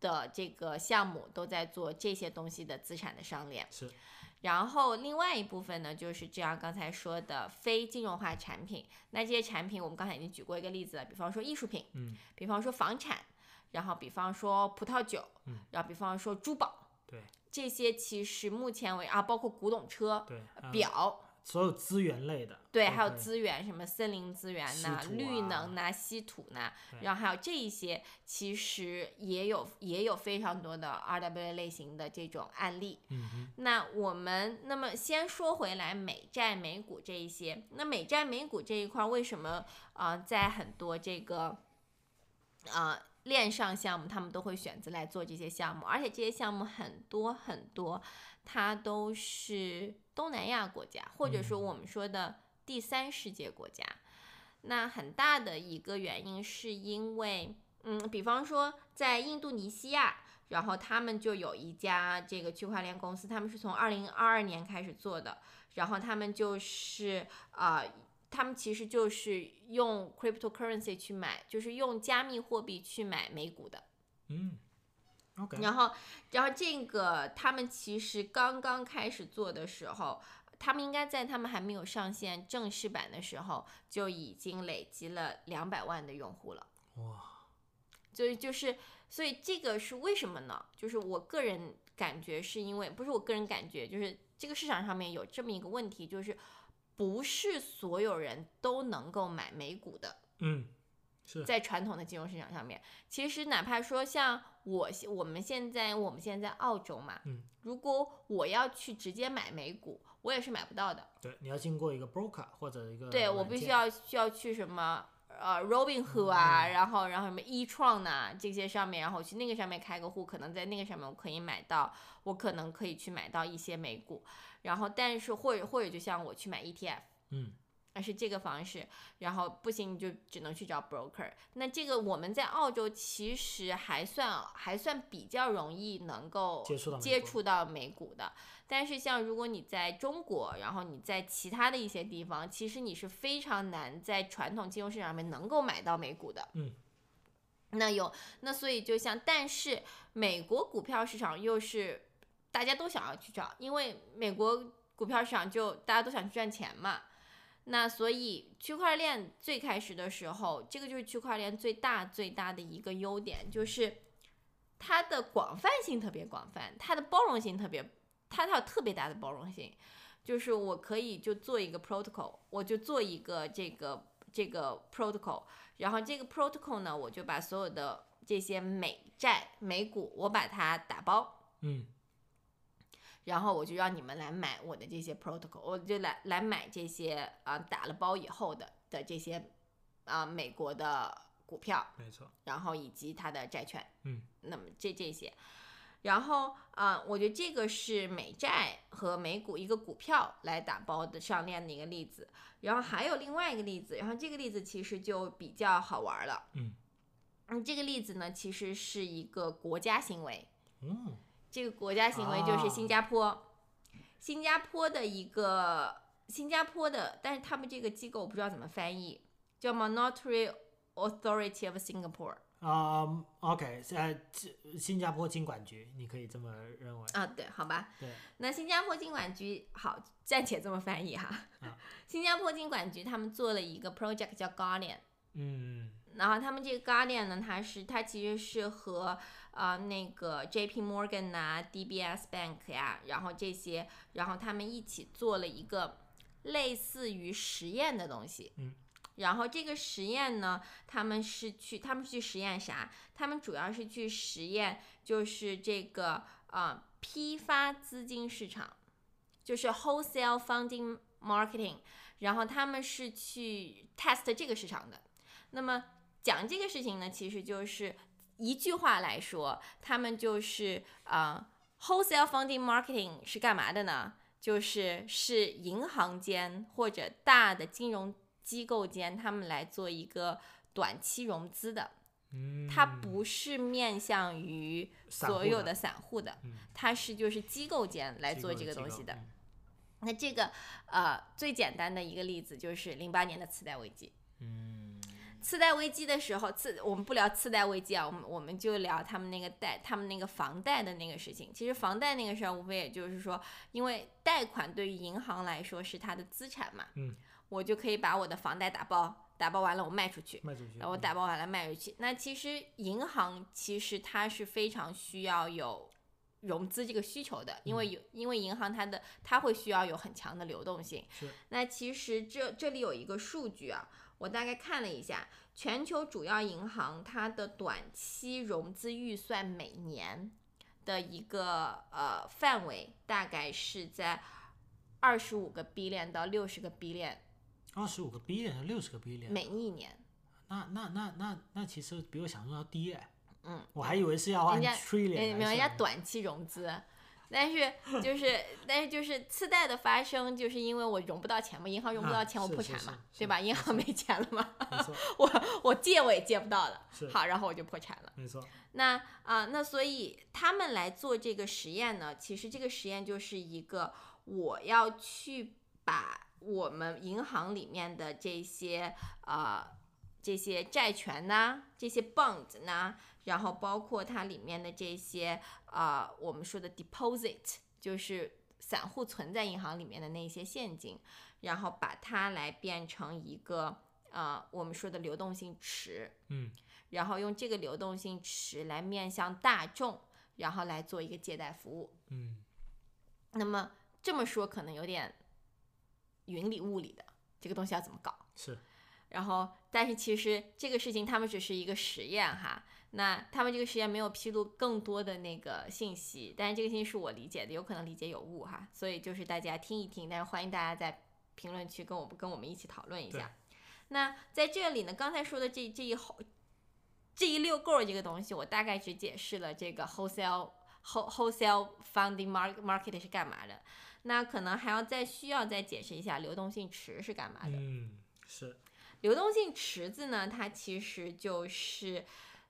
的这个项目都在做这些东西的资产的上链。是然后另外一部分呢，就是这样刚才说的非金融化产品。那这些产品我们刚才已经举过一个例子了，比方说艺术品，嗯比方说房产，然后比方说葡萄酒，嗯然后比方说珠宝，对这些其实目前为啊，包括古董车、表，所有资源类的对，还有资源，什么森林资源呐、绿啊。能呐、稀土呐，对。然后还有这一些，其实也有也有非常多的 RWA 类型的这种案例。嗯哼。那我们那么先说回来，美债、美股这一些，那美债、美股这一块儿为什么啊、呃在很多这个啊、呃链上项目，他们都会选择来做这些项目，而且这些项目很多很多，它都是东南亚国家，或者说我们说的第三世界国家。那很大的一个原因是因为，嗯，比方说在印度尼西亚，然后他们就有一家这个区块链公司，他们是从二零二二年开始做的，然后他们就是啊、他们其实就是用 cryptocurrency 去买，就是用加密货币去买美股的。嗯然后，然后这个他们其实刚刚开始做的时候，他们应该在他们还没有上线正式版的时候，就已经累积了两百万的用户了。哇，所以就是，所以这个是为什么呢？就是我个人感觉是因为，不是我个人感觉，就是这个市场上面有这么一个问题，就是不是所有人都能够买美股的。嗯是在传统的金融市场上面，其实哪怕说像我我们现在我们现在在澳洲嘛，嗯，如果我要去直接买美股，我也是买不到的。对，你要经过一个 broker 或者一个对我必须要需要去什么呃 Robinhood 啊，然后然后什么 e 创呐这些上面，然后我去那个上面开个户，可能在那个上面我可以买到，我可能可以去买到一些美股，然后但是或者或者就像我去买 ETF。嗯而是这个方式，然后不行你就只能去找 broker。那这个我们在澳洲其实还算还算比较容易能够接触到美接触到美股的，但是像如果你在中国，然后你在其他的一些地方，其实你是非常难在传统金融市场上面能够买到美股的。嗯。那有那所以就像，但是美国股票市场又是大家都想要去找，因为美国股票市场就大家都想去赚钱嘛。那所以区块链最开始的时候，这个就是区块链最大最大的一个优点，就是它的广泛性特别广泛，它的包容性特别，它它有特别大的包容性，就是我可以就做一个 protocol，我就做一个这个这个 protocol，然后这个 protocol 呢，我就把所有的这些美债、美股，我把它打包，嗯。然后我就让你们来买我的这些 protocol，我就来来买这些啊、打了包以后的的这些啊、美国的股票，没错，然后以及它的债券，嗯，那么这这些，然后啊、我觉得这个是美债和美股一个股票来打包的上链的一个例子，然后还有另外一个例子，然后这个例子其实就比较好玩了，嗯。嗯，这个例子呢其实是一个国家行为，嗯这个国家行为就是啊新加坡，新加坡的一个新加坡的，但是他们这个机构我不知道怎么翻译，叫 Monetary Authority of Singapore 啊、o k 呃，这新加坡经管局，你可以这么认为，啊，对，好吧，对，那新加坡经管局好暂且这么翻译哈，啊。新加坡经管局他们做了一个 project 叫 Guardian。嗯然后他们这个 Guardian 呢，它是它其实是和呃那个 J.P. Morgan 呐、DBS Bank 呀，然后这些，然后他们一起做了一个类似于实验的东西。嗯。然后这个实验呢，他们是去他们是去实验啥？他们主要是去实验就是这个呃批发资金市场。就是 wholesale funding marketing，然后他们是去 test 这个市场的。那么讲这个事情呢，其实就是一句话来说，他们就是啊、wholesale funding marketing 是干嘛的呢？就是是银行间或者大的金融机构间，他们来做一个短期融资的。嗯，它不是面向于所有的散户的，嗯它是就是机构间来做这个东西的。嗯那这个呃最简单的一个例子就是零八年的次贷危机。嗯，次贷危机的时候，次我们不聊次贷危机啊，我们我们就聊他们那个贷，他们那个房贷的那个事情。其实房贷那个事儿，无非也就是说，因为贷款对于银行来说是它的资产嘛，嗯，我就可以把我的房贷打包，打包完了我卖出去，卖出去，然后我嗯打包完了卖出去。那其实银行其实它是非常需要有融资这个需求的，因为有因为银行它的它会需要有很强的流动性。是那其实这这里有一个数据啊，我大概看了一下，全球主要银行它的短期融资预算每年的一个呃范围大概是在二十五个 billion 到六十个 billion 二十五个 billion 六十个 billion，每一年。那那那那那其实比我想象要低哎，嗯，我还以为是要按人家短期融资，但是就是 但是就是次贷的发生，就是因为我融不到钱嘛，银行融不啊到钱，我破产嘛，对吧？银行没钱了嘛，我我借我也借不到了，好，然后我就破产了。没错，那啊、那所以他们来做这个实验呢，其实这个实验就是一个我要去把我们银行里面的这些呃这些债权呐、这些 bond 呐，然后包括它里面的这些呃我们说的 deposit，就是散户存在银行里面的那些现金，然后把它来变成一个呃我们说的流动性池。嗯然后用这个流动性池来面向大众，然后来做一个借贷服务。嗯那么这么说可能有点云里雾里的，这个东西要怎么搞？是然后，但是其实这个事情他们只是一个实验哈，那他们这个实验没有披露更多的那个信息，但是这个信息是我理解的，有可能理解有误哈，所以就是大家听一听，但是欢迎大家在评论区跟我跟我们一起讨论一下。那在这里呢，刚才说的这这一后这一溜够儿这个东西，我大概只解释了这个 wholesale whole wholesale funding market market 是干嘛的，那可能还要再需要再解释一下流动性池是干嘛的。嗯是流动性池子呢，它其实就是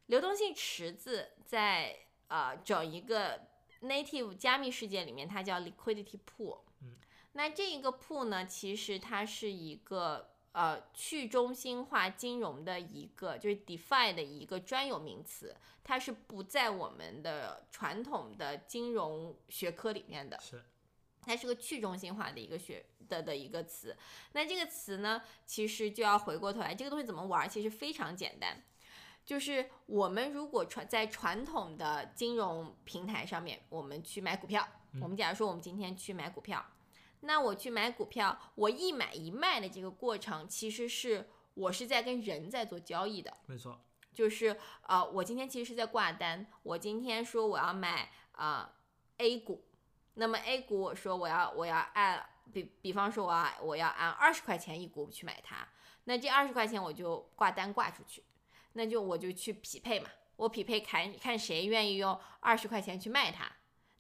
流动性池子在呃整一个 native 加密世界里面，它叫 liquidity pool。嗯，那这一个 pool 呢，其实它是一个呃去中心化金融的一个就是 DeFi 的一个专有名词，它是不在我们的传统的金融学科里面的。是它是个去中心化的一个学的的一个词。那这个词呢，其实就要回过头来，这个东西怎么玩儿，其实非常简单。就是我们如果传在传统的金融平台上面，我们去买股票，我们假如说我们今天去买股票，那我去买股票，我一买一卖的这个过程，其实是我是在跟人在做交易的。没错，就是呃，我今天其实是在挂单，我今天说我要买啊、呃 A 股，那么 A 股我说我要我要按比比方说我要我要按二十块钱一股去买它，那这二十块钱我就挂单挂出去，那就我就去匹配嘛，我匹配看看谁愿意用二十块钱去卖它，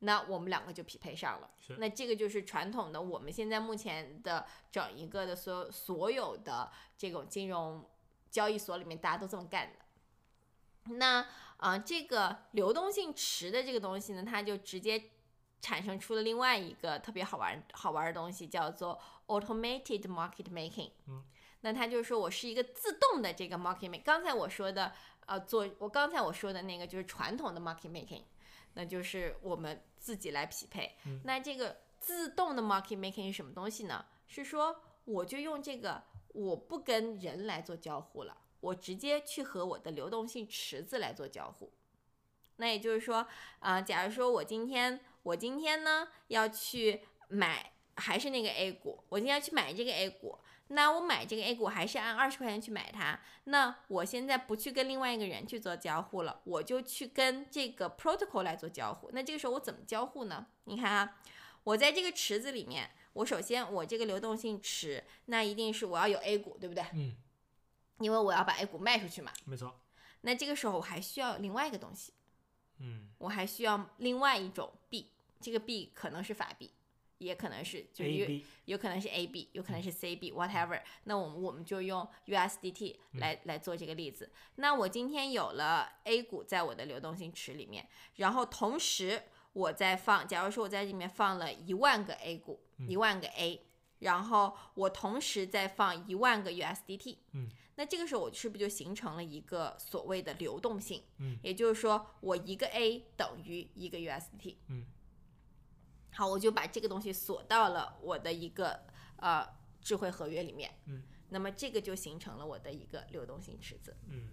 那我们两个就匹配上了。那这个就是传统的我们现在目前的整一个的所有所有的这种金融交易所里面大家都这么干的。那啊、呃这个流动性池的这个东西呢，它就直接产生出了另外一个特别好玩好玩的东西，叫做 automated market making。嗯，那它就是说我是一个自动的这个 market making。刚才我说的呃，做我刚才我说的那个就是传统的 market making，那就是我们自己来匹配。嗯那这个自动的 market making 是什么东西呢？是说我就用这个，我不跟人来做交互了，我直接去和我的流动性池子来做交互。那也就是说，啊、假如说我今天我今天呢要去买，还是那个 A 股，我今天要去买这个 A 股，那我买这个 A 股还是按二十块钱去买它，那我现在不去跟另外一个人去做交互了，我就去跟这个 protocol 来做交互。那这个时候我怎么交互呢？你看啊，我在这个池子里面，我首先我这个流动性池，那一定是我要有 A 股，对不对？嗯，因为我要把 A 股卖出去嘛。没错。那这个时候我还需要另外一个东西，嗯我还需要另外一种币，这个币可能是法币，也可能是就有有可能是 A B，有可能是 C B，whatever。那我们我们就用 USDT 来来做这个例子。那我今天有了 A 股在我的流动性池里面，然后同时我再放，假如说我在里面放了一万个 A 股，一万个 A，然后我同时再放一万个 USDT，嗯，那这个时候我是不是就形成了一个所谓的流动性？嗯，也就是说我一个 A 等于一个 USDT。嗯，好，我就把这个东西锁到了我的一个呃智慧合约里面。嗯，那么这个就形成了我的一个流动性池子。嗯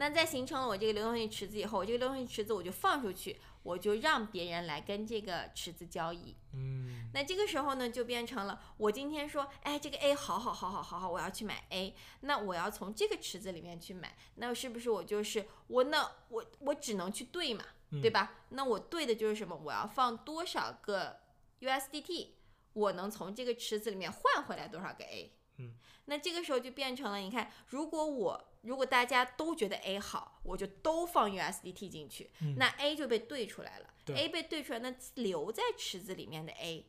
那在形成了我这个流动性池子以后，我这个流动性池子我就放出去，我就让别人来跟这个池子交易。嗯那这个时候呢，就变成了我今天说，哎，这个 A 好好好好好好，我要去买 A，那我要从这个池子里面去买，那是不是我就是我那我我只能去对嘛，嗯对吧？那我对的就是什么？我要放多少个 USDT，我能从这个池子里面换回来多少个 A？嗯，那这个时候就变成了，你看，如果我如果大家都觉得 A 好，我就都放 USDT 进去，嗯那 A 就被兑出来了对，A 被兑出来，那留在池子里面的 A，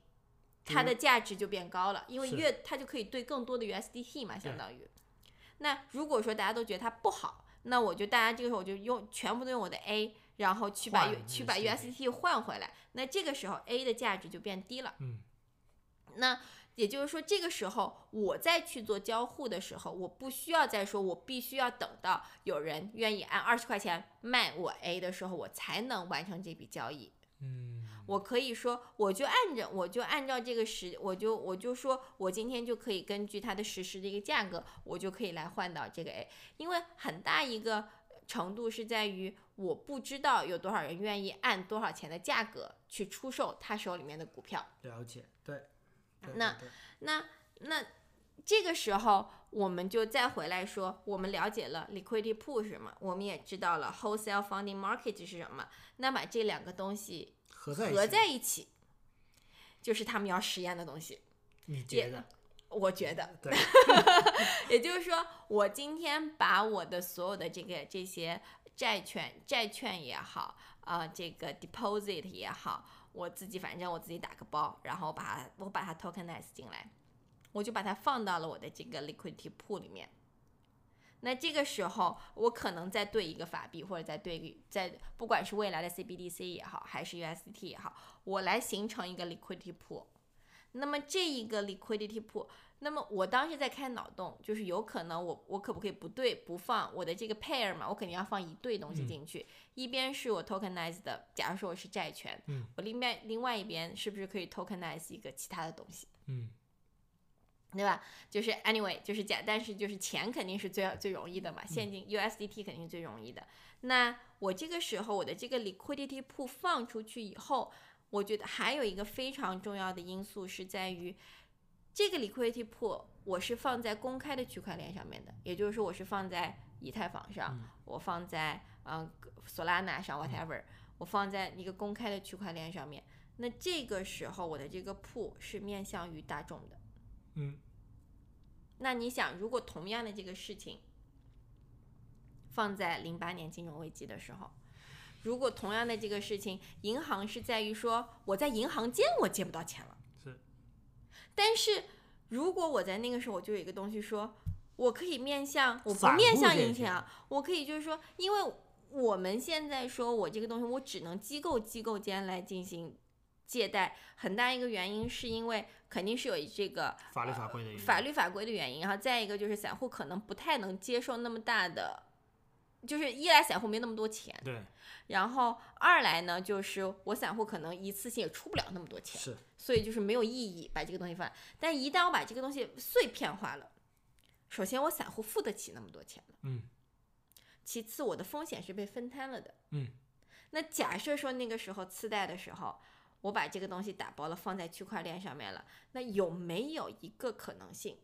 它的价值就变高了，因为越它就可以兑更多的 USDT 嘛，相当于。那如果说大家都觉得它不好，那我就大家这个时候我就用全部都用我的 A，然后去把换去把 USDT 换回来，那这个时候 A 的价值就变低了。嗯那也就是说，这个时候我再去做交互的时候，我不需要再说我必须要等到有人愿意按二十块钱卖我 A 的时候，我才能完成这笔交易。嗯我可以说，我就按着，我就按照这个时，我就我就说，我今天就可以根据它的实时的一个价格，我就可以来换到这个 A，因为很大一个程度是在于我不知道有多少人愿意按多少钱的价格去出售他手里面的股票。了解，对。对那那那这个时候，我们就再回来说，我们了解了 liquidity pool 是什么，我们也知道了 wholesale funding market 是什么，那把这两个东西合合在一起在一起，就是他们要实验的东西。你觉得？我觉得，对，也就是说，我今天把我的所有的这个这些债券、债券也好，啊、这个 deposit 也好，我自己反正我自己打个包，然后把它我把它 tokenize 进来，我就把它放到了我的这个 liquidity pool 里面。那这个时候，我可能再对一个法币，或者再对在不管是未来的 CBDC 也好，还是 USDT 也好，我来形成一个 liquidity pool。那么这一个 liquidity pool，那么我当时在开脑洞，就是有可能我我可不可以不对不放我的这个 pair 嘛，我肯定要放一对东西嗯进去，一边是我 tokenize 的，假如说我是债权，嗯我另外另外一边是不是可以 tokenize 一个其他的东西？嗯对吧？就是 anyway，就是假，但是就是钱肯定是最最容易的嘛，现金 USDT 肯定是最容易的。那我这个时候我的这个 liquidity pool 放出去以后，我觉得还有一个非常重要的因素是在于，这个 liquidity pool 我是放在公开的区块链上面的，也就是说我是放在以太坊上，嗯我放在嗯 Solana 上 whatever，、我放在一个公开的区块链上面。那这个时候我的这个 pool 是面向于大众的。嗯那你想，如果同样的这个事情放在零八年金融危机的时候，如果同样的这个事情，银行是在于说我在银行间我借不到钱了，是，但是如果我在那个时候我就有一个东西说，我可以面向我不面向借钱银行，我可以就是说，因为我们现在说我这个东西我只能机构机构间来进行借贷，很大一个原因是因为肯定是有这个法律法规的原因法律法规的原因，然后再一个就是散户可能不太能接受那么大的，就是一来散户没那么多钱，对然后二来呢就是我散户可能一次性也出不了那么多钱，是所以就是没有意义把这个东西放。但一旦我把这个东西碎片化了，首先我散户付得起那么多钱了，嗯其次我的风险是被分摊了的。嗯那假设说那个时候次贷的时候，我把这个东西打包了放在区块链上面了，那有没有一个可能性？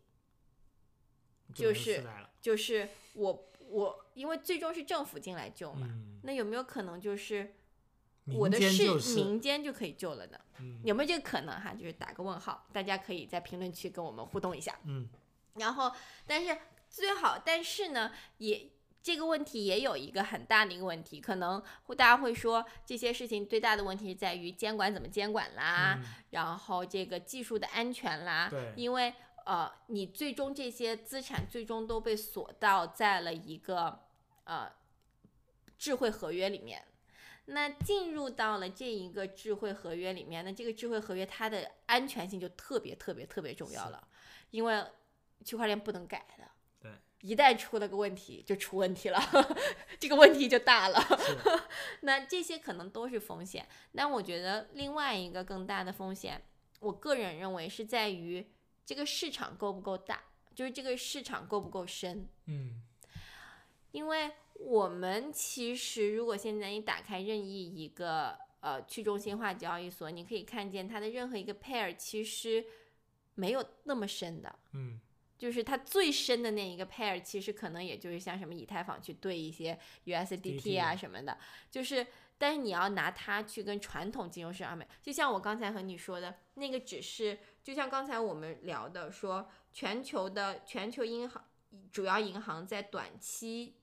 就是就是我我因为最终是政府进来救嘛，嗯那有没有可能就是我的事民间就是民间就可以救了呢？嗯有没有这个可能哈？就是打个问号，大家可以在评论区跟我们互动一下。嗯然后，但是最好，但是呢，也这个问题也有一个很大的一个问题，可能会大家会说这些事情最大的问题是在于监管怎么监管啦，嗯然后这个技术的安全啦，对因为呃，你最终这些资产最终都被锁到在了一个呃智慧合约里面。那进入到了这一个智慧合约里面，那这个智慧合约它的安全性就特别特别特别重要了，因为区块链不能改的。对，一旦出了个问题，就出问题了，这个问题就大了。是 那这些可能都是风险。那我觉得另外一个更大的风险，我个人认为是在于这个市场够不够大，就是这个市场够不够深。嗯因为我们其实如果现在你打开任意一个呃去中心化交易所，你可以看见它的任何一个 pair 其实没有那么深的。嗯就是它最深的那一个 pair，其实可能也就是像什么以太坊去对一些 USDT 啊什么的，就是但是你要拿它去跟传统金融市场买，就像我刚才和你说的那个，只是就像刚才我们聊的说，全球的全球银行主要银行在短期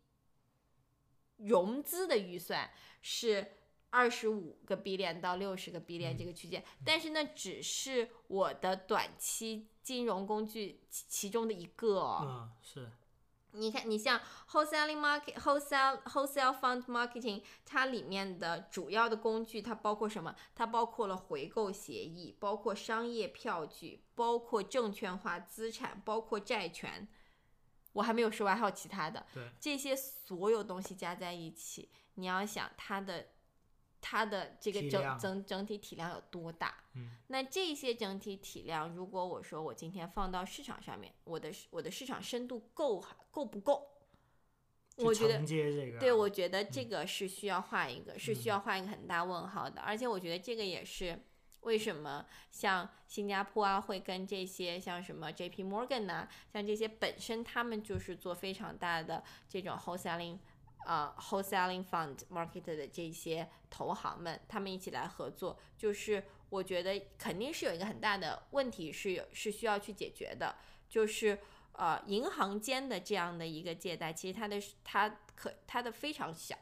融资的预算是。二十五个 billion 到六十个 billion 这个区间，但是那，只是我的短期金融工具其其中的一个哦。嗯是你看，你像 wholesaling market、wholesale wholesale fund marketing，它里面的主要的工具，它包括什么？它包括了回购协议，包括商业票据，包括证券化资产，包括债权。我还没有说完，还有其他的。对这些所有东西加在一起，你要想它的它的这个整整整体体量有多大？嗯那这些整体体量，如果我说我今天放到市场上面，我的我的市场深度够还够不够？我觉得这个对，我觉得这个是需要画一个，是需要画一个很大问号的。而且我觉得这个也是为什么像新加坡啊，会跟这些像什么 J.P. Morgan 呐、像这些本身他们就是做非常大的这种 wholesaling。呃，wholesaling fund market 的这些投行们，他们一起来合作，就是我觉得肯定是有一个很大的问题是有是需要去解决的，就是呃银行间的这样的一个借贷，其实它的它可它的非常小。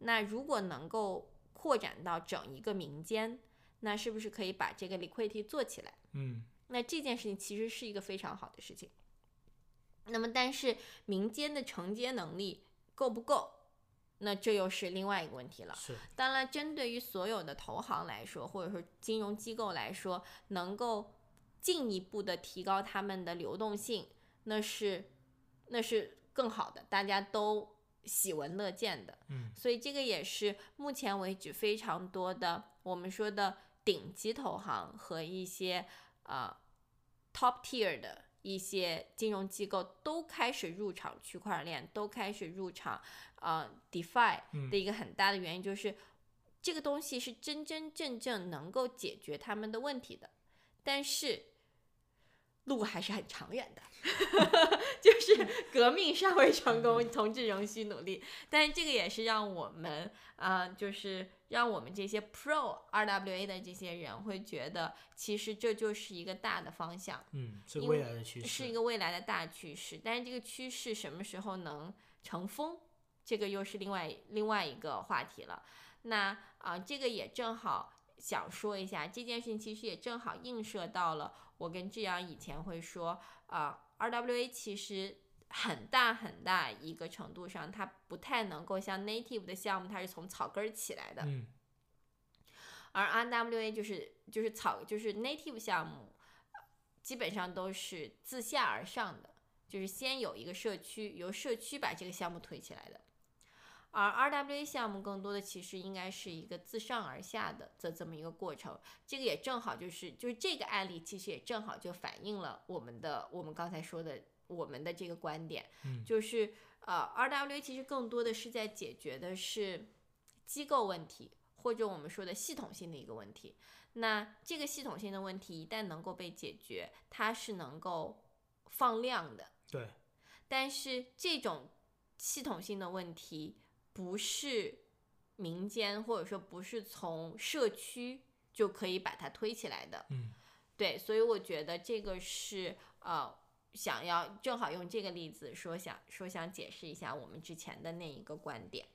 那如果能够扩展到整一个民间，那是不是可以把这个 liquidity 做起来？嗯那这件事情其实是一个非常好的事情。那么，但是民间的承接能力够不够？那这又是另外一个问题了。是当然，针对于所有的投行来说，或者说金融机构来说，能够进一步的提高他们的流动性，那是那是更好的，大家都喜闻乐见的。嗯所以这个也是目前为止非常多的我们说的顶级投行和一些呃 top tier 的一些金融机构都开始入场区块链，都开始入场呃 DeFi 嗯的一个很大的原因就是。这个东西是真真正正能够解决他们的问题的，但是路还是很长远的，就是革命尚未成功，同志仍需努力。但是这个也是让我们啊、呃就是让我们这些 Pro RWA 的这些人会觉得，其实这就是一个大的方向，嗯是未来的趋势是一个未来的大趋势。但是这个趋势什么时候能成风，这个又是另外另外一个话题了。那啊、这个也正好想说一下，这件事情其实也正好映射到了我跟志阳以前会说啊、RWA 其实很大很大一个程度上，它不太能够像 native 的项目，它是从草根儿起来的，嗯。而 RWA 就是就是草就是 native 项目，基本上都是自下而上的，就是先有一个社区，由社区把这个项目推起来的。而 RWA 项目更多的其实应该是一个自上而下的这这么一个过程，这个也正好就是就是这个案例其实也正好就反映了我们的我们刚才说的我们的这个观点，嗯就是呃 RWA 其实更多的是在解决的是机构问题，或者我们说的系统性的一个问题。那这个系统性的问题一旦能够被解决，它是能够放量的。对但是这种系统性的问题不是民间或者说不是从社区就可以把它推起来的。嗯，对，所以我觉得这个是呃，想要正好用这个例子说想说想解释一下我们之前的那一个观点。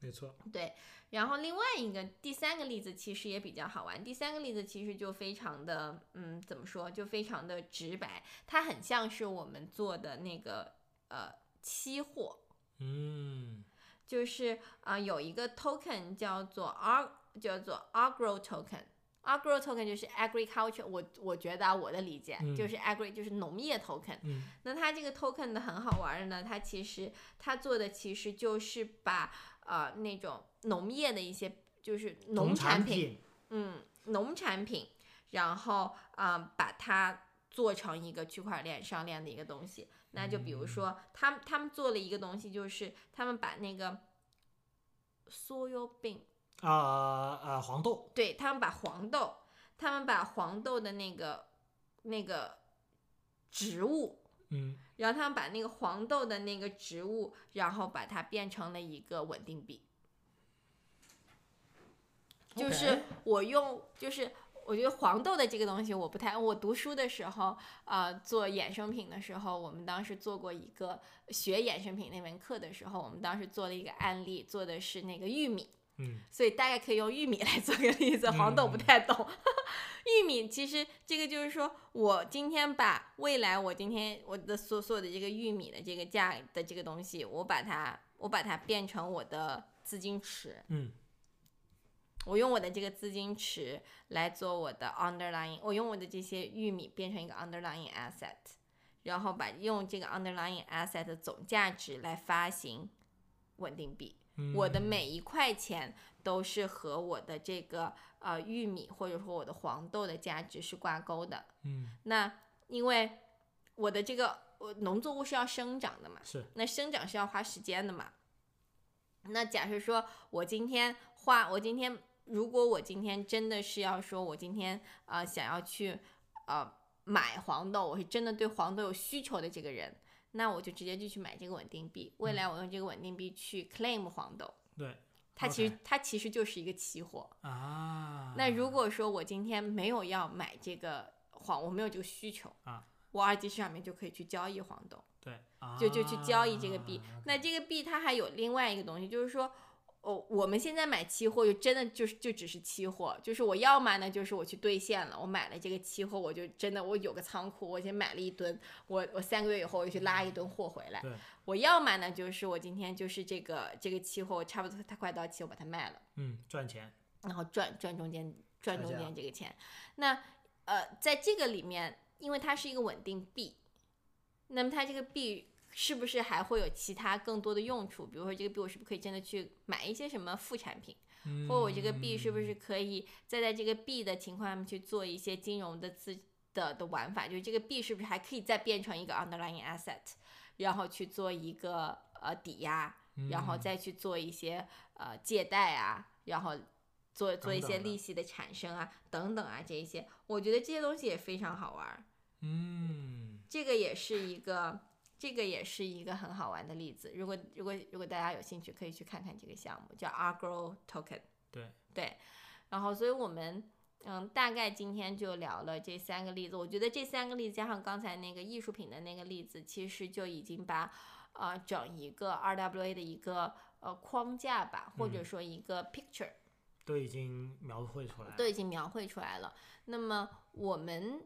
没错。对，然后另外一个第三个例子其实也比较好玩。第三个例子其实就非常的，嗯，怎么说，就非常的直白，它很像是我们做的那个呃期货，嗯就是啊、呃有一个 token 叫做 ag 叫做 agro token。Agro token 就是 agriculture，我我觉得啊，我的理解、嗯就是 agri 就是农业 token，嗯那它这个 token 的很好玩的呢，它其实它做的其实就是把呃那种农业的一些就是农农产品，品。嗯，农产品，然后啊、呃把它做成一个区块链上链的一个东西。那就比如说，他们他们做了一个东西，就是他们把那个 soya bean，呃呃，黄豆。对他们把黄豆，他们把黄豆的那个那个植物。嗯然后他们把那个黄豆的那个植物，然后把它变成了一个稳定币。就是我用，就是我觉得黄豆的这个东西我不太，我读书的时候，呃，做衍生品的时候，我们当时做过一个学衍生品那门课的时候，我们当时做了一个案例，做的是那个玉米。嗯所以大概可以用玉米来做个例子，黄豆不太懂。玉米其实这个就是说，我今天把未来我今天我的所所有的这个玉米的这个价的这个东西，我把它我把它变成我的资金池，嗯我用我的这个资金池来做我的 underlying，我用我的这些玉米变成一个 underlying asset，然后把用这个 underlying asset 的总价值来发行稳定币。嗯，我的每一块钱都是和我的这个呃玉米或者说我的黄豆的价值是挂钩的。嗯那因为我的这个我农作物是要生长的嘛，是那生长是要花时间的嘛。那假设说我今天花，我今天如果我今天真的是要说我今天呃想要去呃买黄豆，我是真的对黄豆有需求的这个人，那我就直接就去买这个稳定币，未来我用这个稳定币去 claim 黄豆。对它其实它其实就是一个期货。啊。那如果说我今天没有要买这个黄，我没有这个需求啊，我二级市场里面就可以去交易黄豆，对，就就去交易这个币。啊那这个币它还有另外一个东西，就是说。哦，我们现在买期货就真的就是就只是期货，就是我要么呢就是我去兑现了，我买了这个期货，我就真的我有个仓库，我先买了一吨，我我三个月以后我就去拉一吨货回来。我要么呢就是我今天就是这个这个期货，我差不多它快到期，我把它卖了。嗯赚钱。然后赚赚中间赚中间这个钱。那呃，在这个里面，因为它是一个稳定币，那么它这个币是不是还会有其他更多的用处？比如说这个币我是不是可以真的去买一些什么副产品，嗯或者我这个币是不是可以再在这个币的情况下面去做一些金融的资的的玩法？就是这个币是不是还可以再变成一个 underlying asset，然后去做一个呃抵押，然后嗯再去做一些呃借贷啊，然后做做一些利息的产生啊，等等啊，这一些，我觉得这些东西也非常好玩儿。嗯这个也是一个，这个也是一个很好玩的例子。如果如果如果大家有兴趣，可以去看看这个项目，叫 Argro TOKEN。对对，然后所以我们嗯，大概今天就聊了这三个例子。我觉得这三个例子加上刚才那个艺术品的那个例子，其实就已经把呃整一个 RWA 的一个呃框架吧，或者嗯说一个 picture 都已经描绘出来了。都已经描绘出来了。那么我们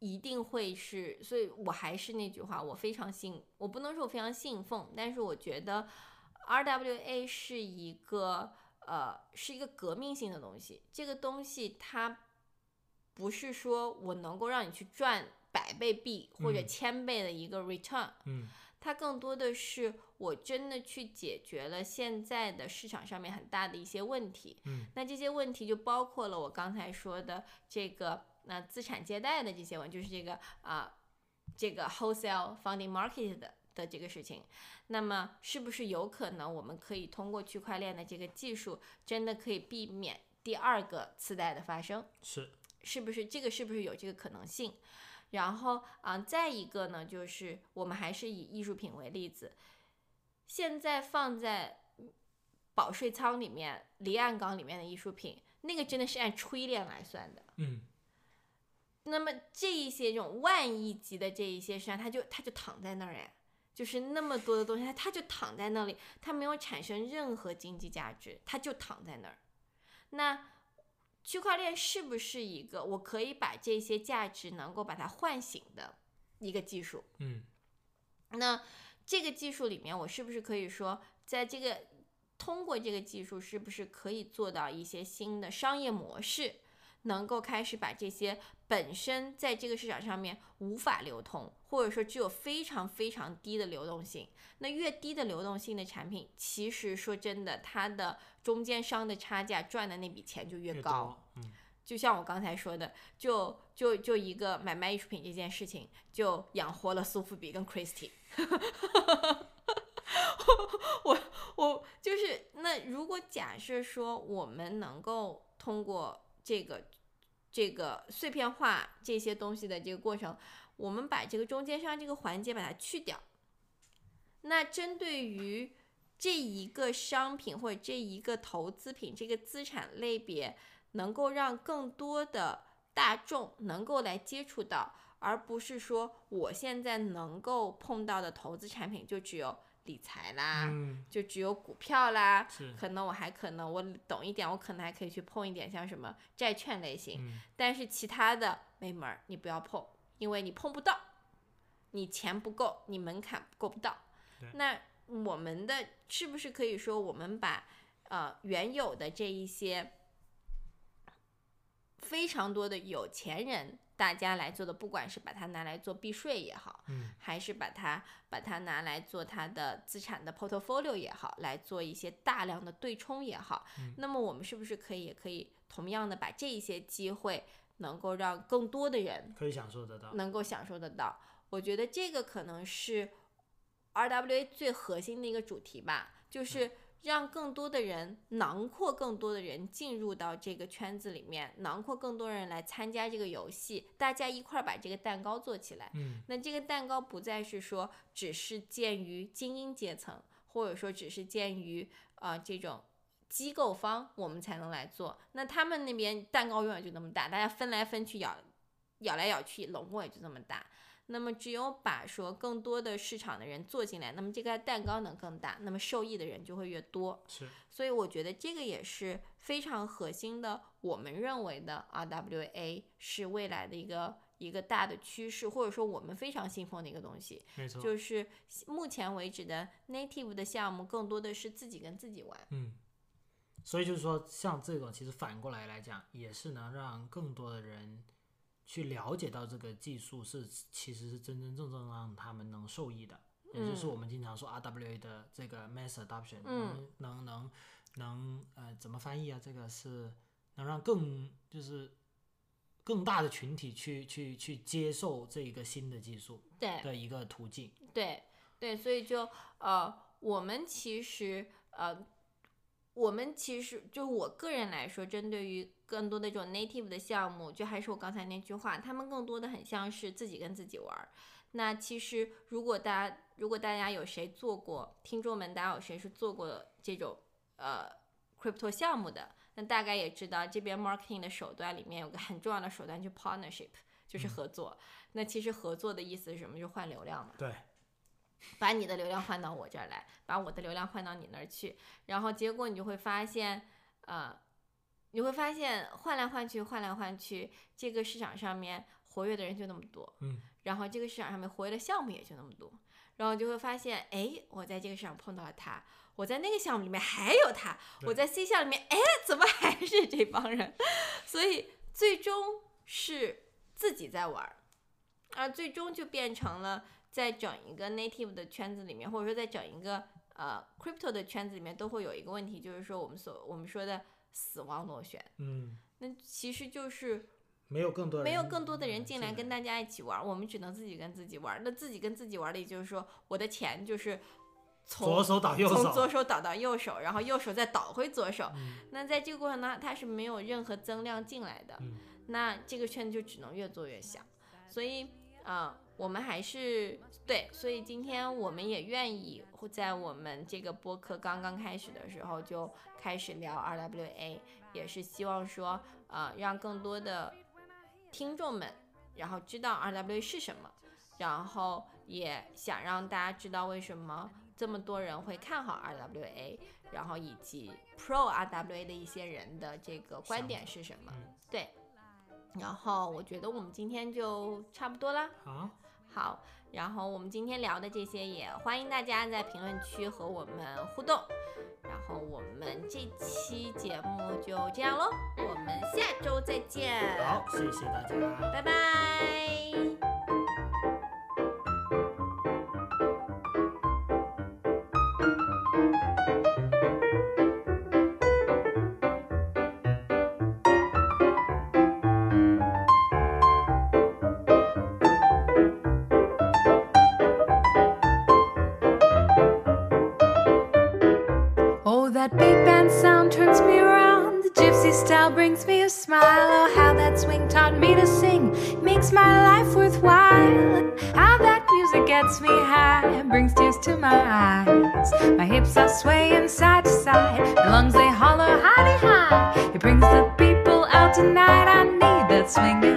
一定会是，所以我还是那句话，我非常信，我不能说我非常信奉，但是我觉得 RWA 是一个呃是一个革命性的东西。这个东西它不是说我能够让你去赚百倍币或者嗯千倍的一个 return，、嗯它更多的是我真的去解决了现在的市场上面很大的一些问题。嗯那这些问题就包括了我刚才说的这个那、资产借贷的这些问，就是这个啊、这个 wholesale funding market 的的这个事情。那么是不是有可能我们可以通过区块链的这个技术，真的可以避免第二个次贷的发生？是是不是这个是不是有这个可能性？然后啊、再一个呢，就是我们还是以艺术品为例子，现在放在保税仓里面、离岸港里面的艺术品，那个真的是按 trillion 来算的。嗯，那么这一些这种万亿级的这一些，实际上它就它就躺在那儿哎，就是那么多的东西，它它就躺在那里，它没有产生任何经济价值，它就躺在那儿。那区块链是不是一个我可以把这些价值能够把它唤醒的一个技术？嗯，那这个技术里面，我是不是可以说，在这个通过这个技术，是不是可以做到一些新的商业模式，能够开始把这些本身在这个市场上面无法流通，或者说具有非常非常低的流动性，那越低的流动性的产品，其实说真的，它的中间商的差价赚的那笔钱就越越高。就像我刚才说的，就就就一个买卖艺术品这件事情，就养活了苏富比跟 Christie。我我就是那如果假设说我们能够通过这个这个碎片化这些东西的这个过程，我们把这个中间商这个环节把它去掉，那针对于这一个商品或者这一个投资品这个资产类别，能够让更多的大众能够来接触到，而不是说我现在能够碰到的投资产品就只有理财啦，嗯，就只有股票啦，可能我还可能我懂一点，我可能还可以去碰一点像什么债券类型，嗯，但是其他的没门儿，你不要碰，因为你碰不到，你钱不够，你门槛够不到。那我们的是不是可以说，我们把呃原有的这一些非常多的有钱人大家来做的，不管是把它拿来做避税也好，嗯，还是把它把它拿来做它的资产的 portfolio 也好，来做一些大量的对冲也好，嗯。那么我们是不是可以也可以同样的把这一些机会能够让更多的人可以享受得到，能够享受得到？我觉得这个可能是 RWA 最核心的一个主题吧，就是让更多的人囊括更多的人进入到这个圈子里面，囊括更多人来参加这个游戏，大家一块儿把这个蛋糕做起来。嗯，那这个蛋糕不再是说只是鉴于精英阶层，或者说只是鉴于呃这种机构方我们才能来做。那他们那边蛋糕永远就那么大，大家分来分去咬，咬来咬去，拢共也就这么大。那么只有把说更多的市场的人做进来，那么这个蛋糕能更大，那么受益的人就会越多。是，所以我觉得这个也是非常核心的，我们认为的 RWA 是未来的一个一个大的趋势，或者说我们非常信奉的一个东西，没错，就是目前为止的 native 的项目更多的是自己跟自己玩。嗯，所以就是说，像这种其实反过来来讲，也是能让更多的人去了解到这个技术是其实是真真正正让他们能受益的，也就是嗯我们经常说 RWA 的这个 mass adoption，嗯能能能能呃怎么翻译啊？这个是能让更就是更大的群体去去去接受这一个新的技术对的一个途径。对对，所以就呃，我们其实呃，我们其实就我个人来说，针对于更多的这种 native 的项目，就还是我刚才那句话，他们更多的很像是自己跟自己玩儿。那其实如果大家如果大家有谁做过，听众们大家有谁是做过这种呃 crypto 项目的，那大概也知道这边 marketing 的手段里面有个很重要的手段，就 partnership，就是合作。那其实合作的意思是什么？就换流量嘛。对，把你的流量换到我这儿来，把我的流量换到你那儿去，然后结果你就会发现，呃，你会发现换来换去，换来换去，这个市场上面活跃的人就那么多，嗯，然后这个市场上面活跃的项目也就那么多，然后就会发现，哎，我在这个市场碰到了他，我在那个项目里面还有他，我在 C 项里面，哎，怎么还是这帮人？所以最终是自己在玩儿，而最终就变成了在整一个 native 的圈子里面，或者说在整一个呃 crypto 的圈子里面，都会有一个问题，就是说我们所我们说的死亡螺旋，嗯，那其实就是没有更多没有更多的人嗯进来跟大家一起玩，我们只能自己跟自己玩。那自己跟自己玩的，也就是说我的钱就是从左手倒右从，左手倒到右手，然后右手再倒回左手。嗯那在这个过程当中，它是没有任何增量进来的，嗯那这个圈子就只能越做越小。所以，啊、我们还是对，所以今天我们也愿意会在我们这个播客刚刚开始的时候就开始聊 RWA，也是希望说，呃，让更多的听众们，然后知道 RWA 是什么，然后也想让大家知道为什么这么多人会看好 RWA，然后以及 Pro RWA 的一些人的这个观点是什么嗯，对。然后我觉得我们今天就差不多啦。好，好，然后我们今天聊的这些也欢迎大家在评论区和我们互动。然后我们这期节目就这样喽，我们下周再见，好，谢谢大家。拜拜。Me around. The gypsy style brings me a smile. Oh, how that swing taught me to sing makes my life worthwhile. How that music gets me high brings tears to my eyes. My hips are swaying side to side. My lungs they holler high high. It brings the people out tonight. I need that swing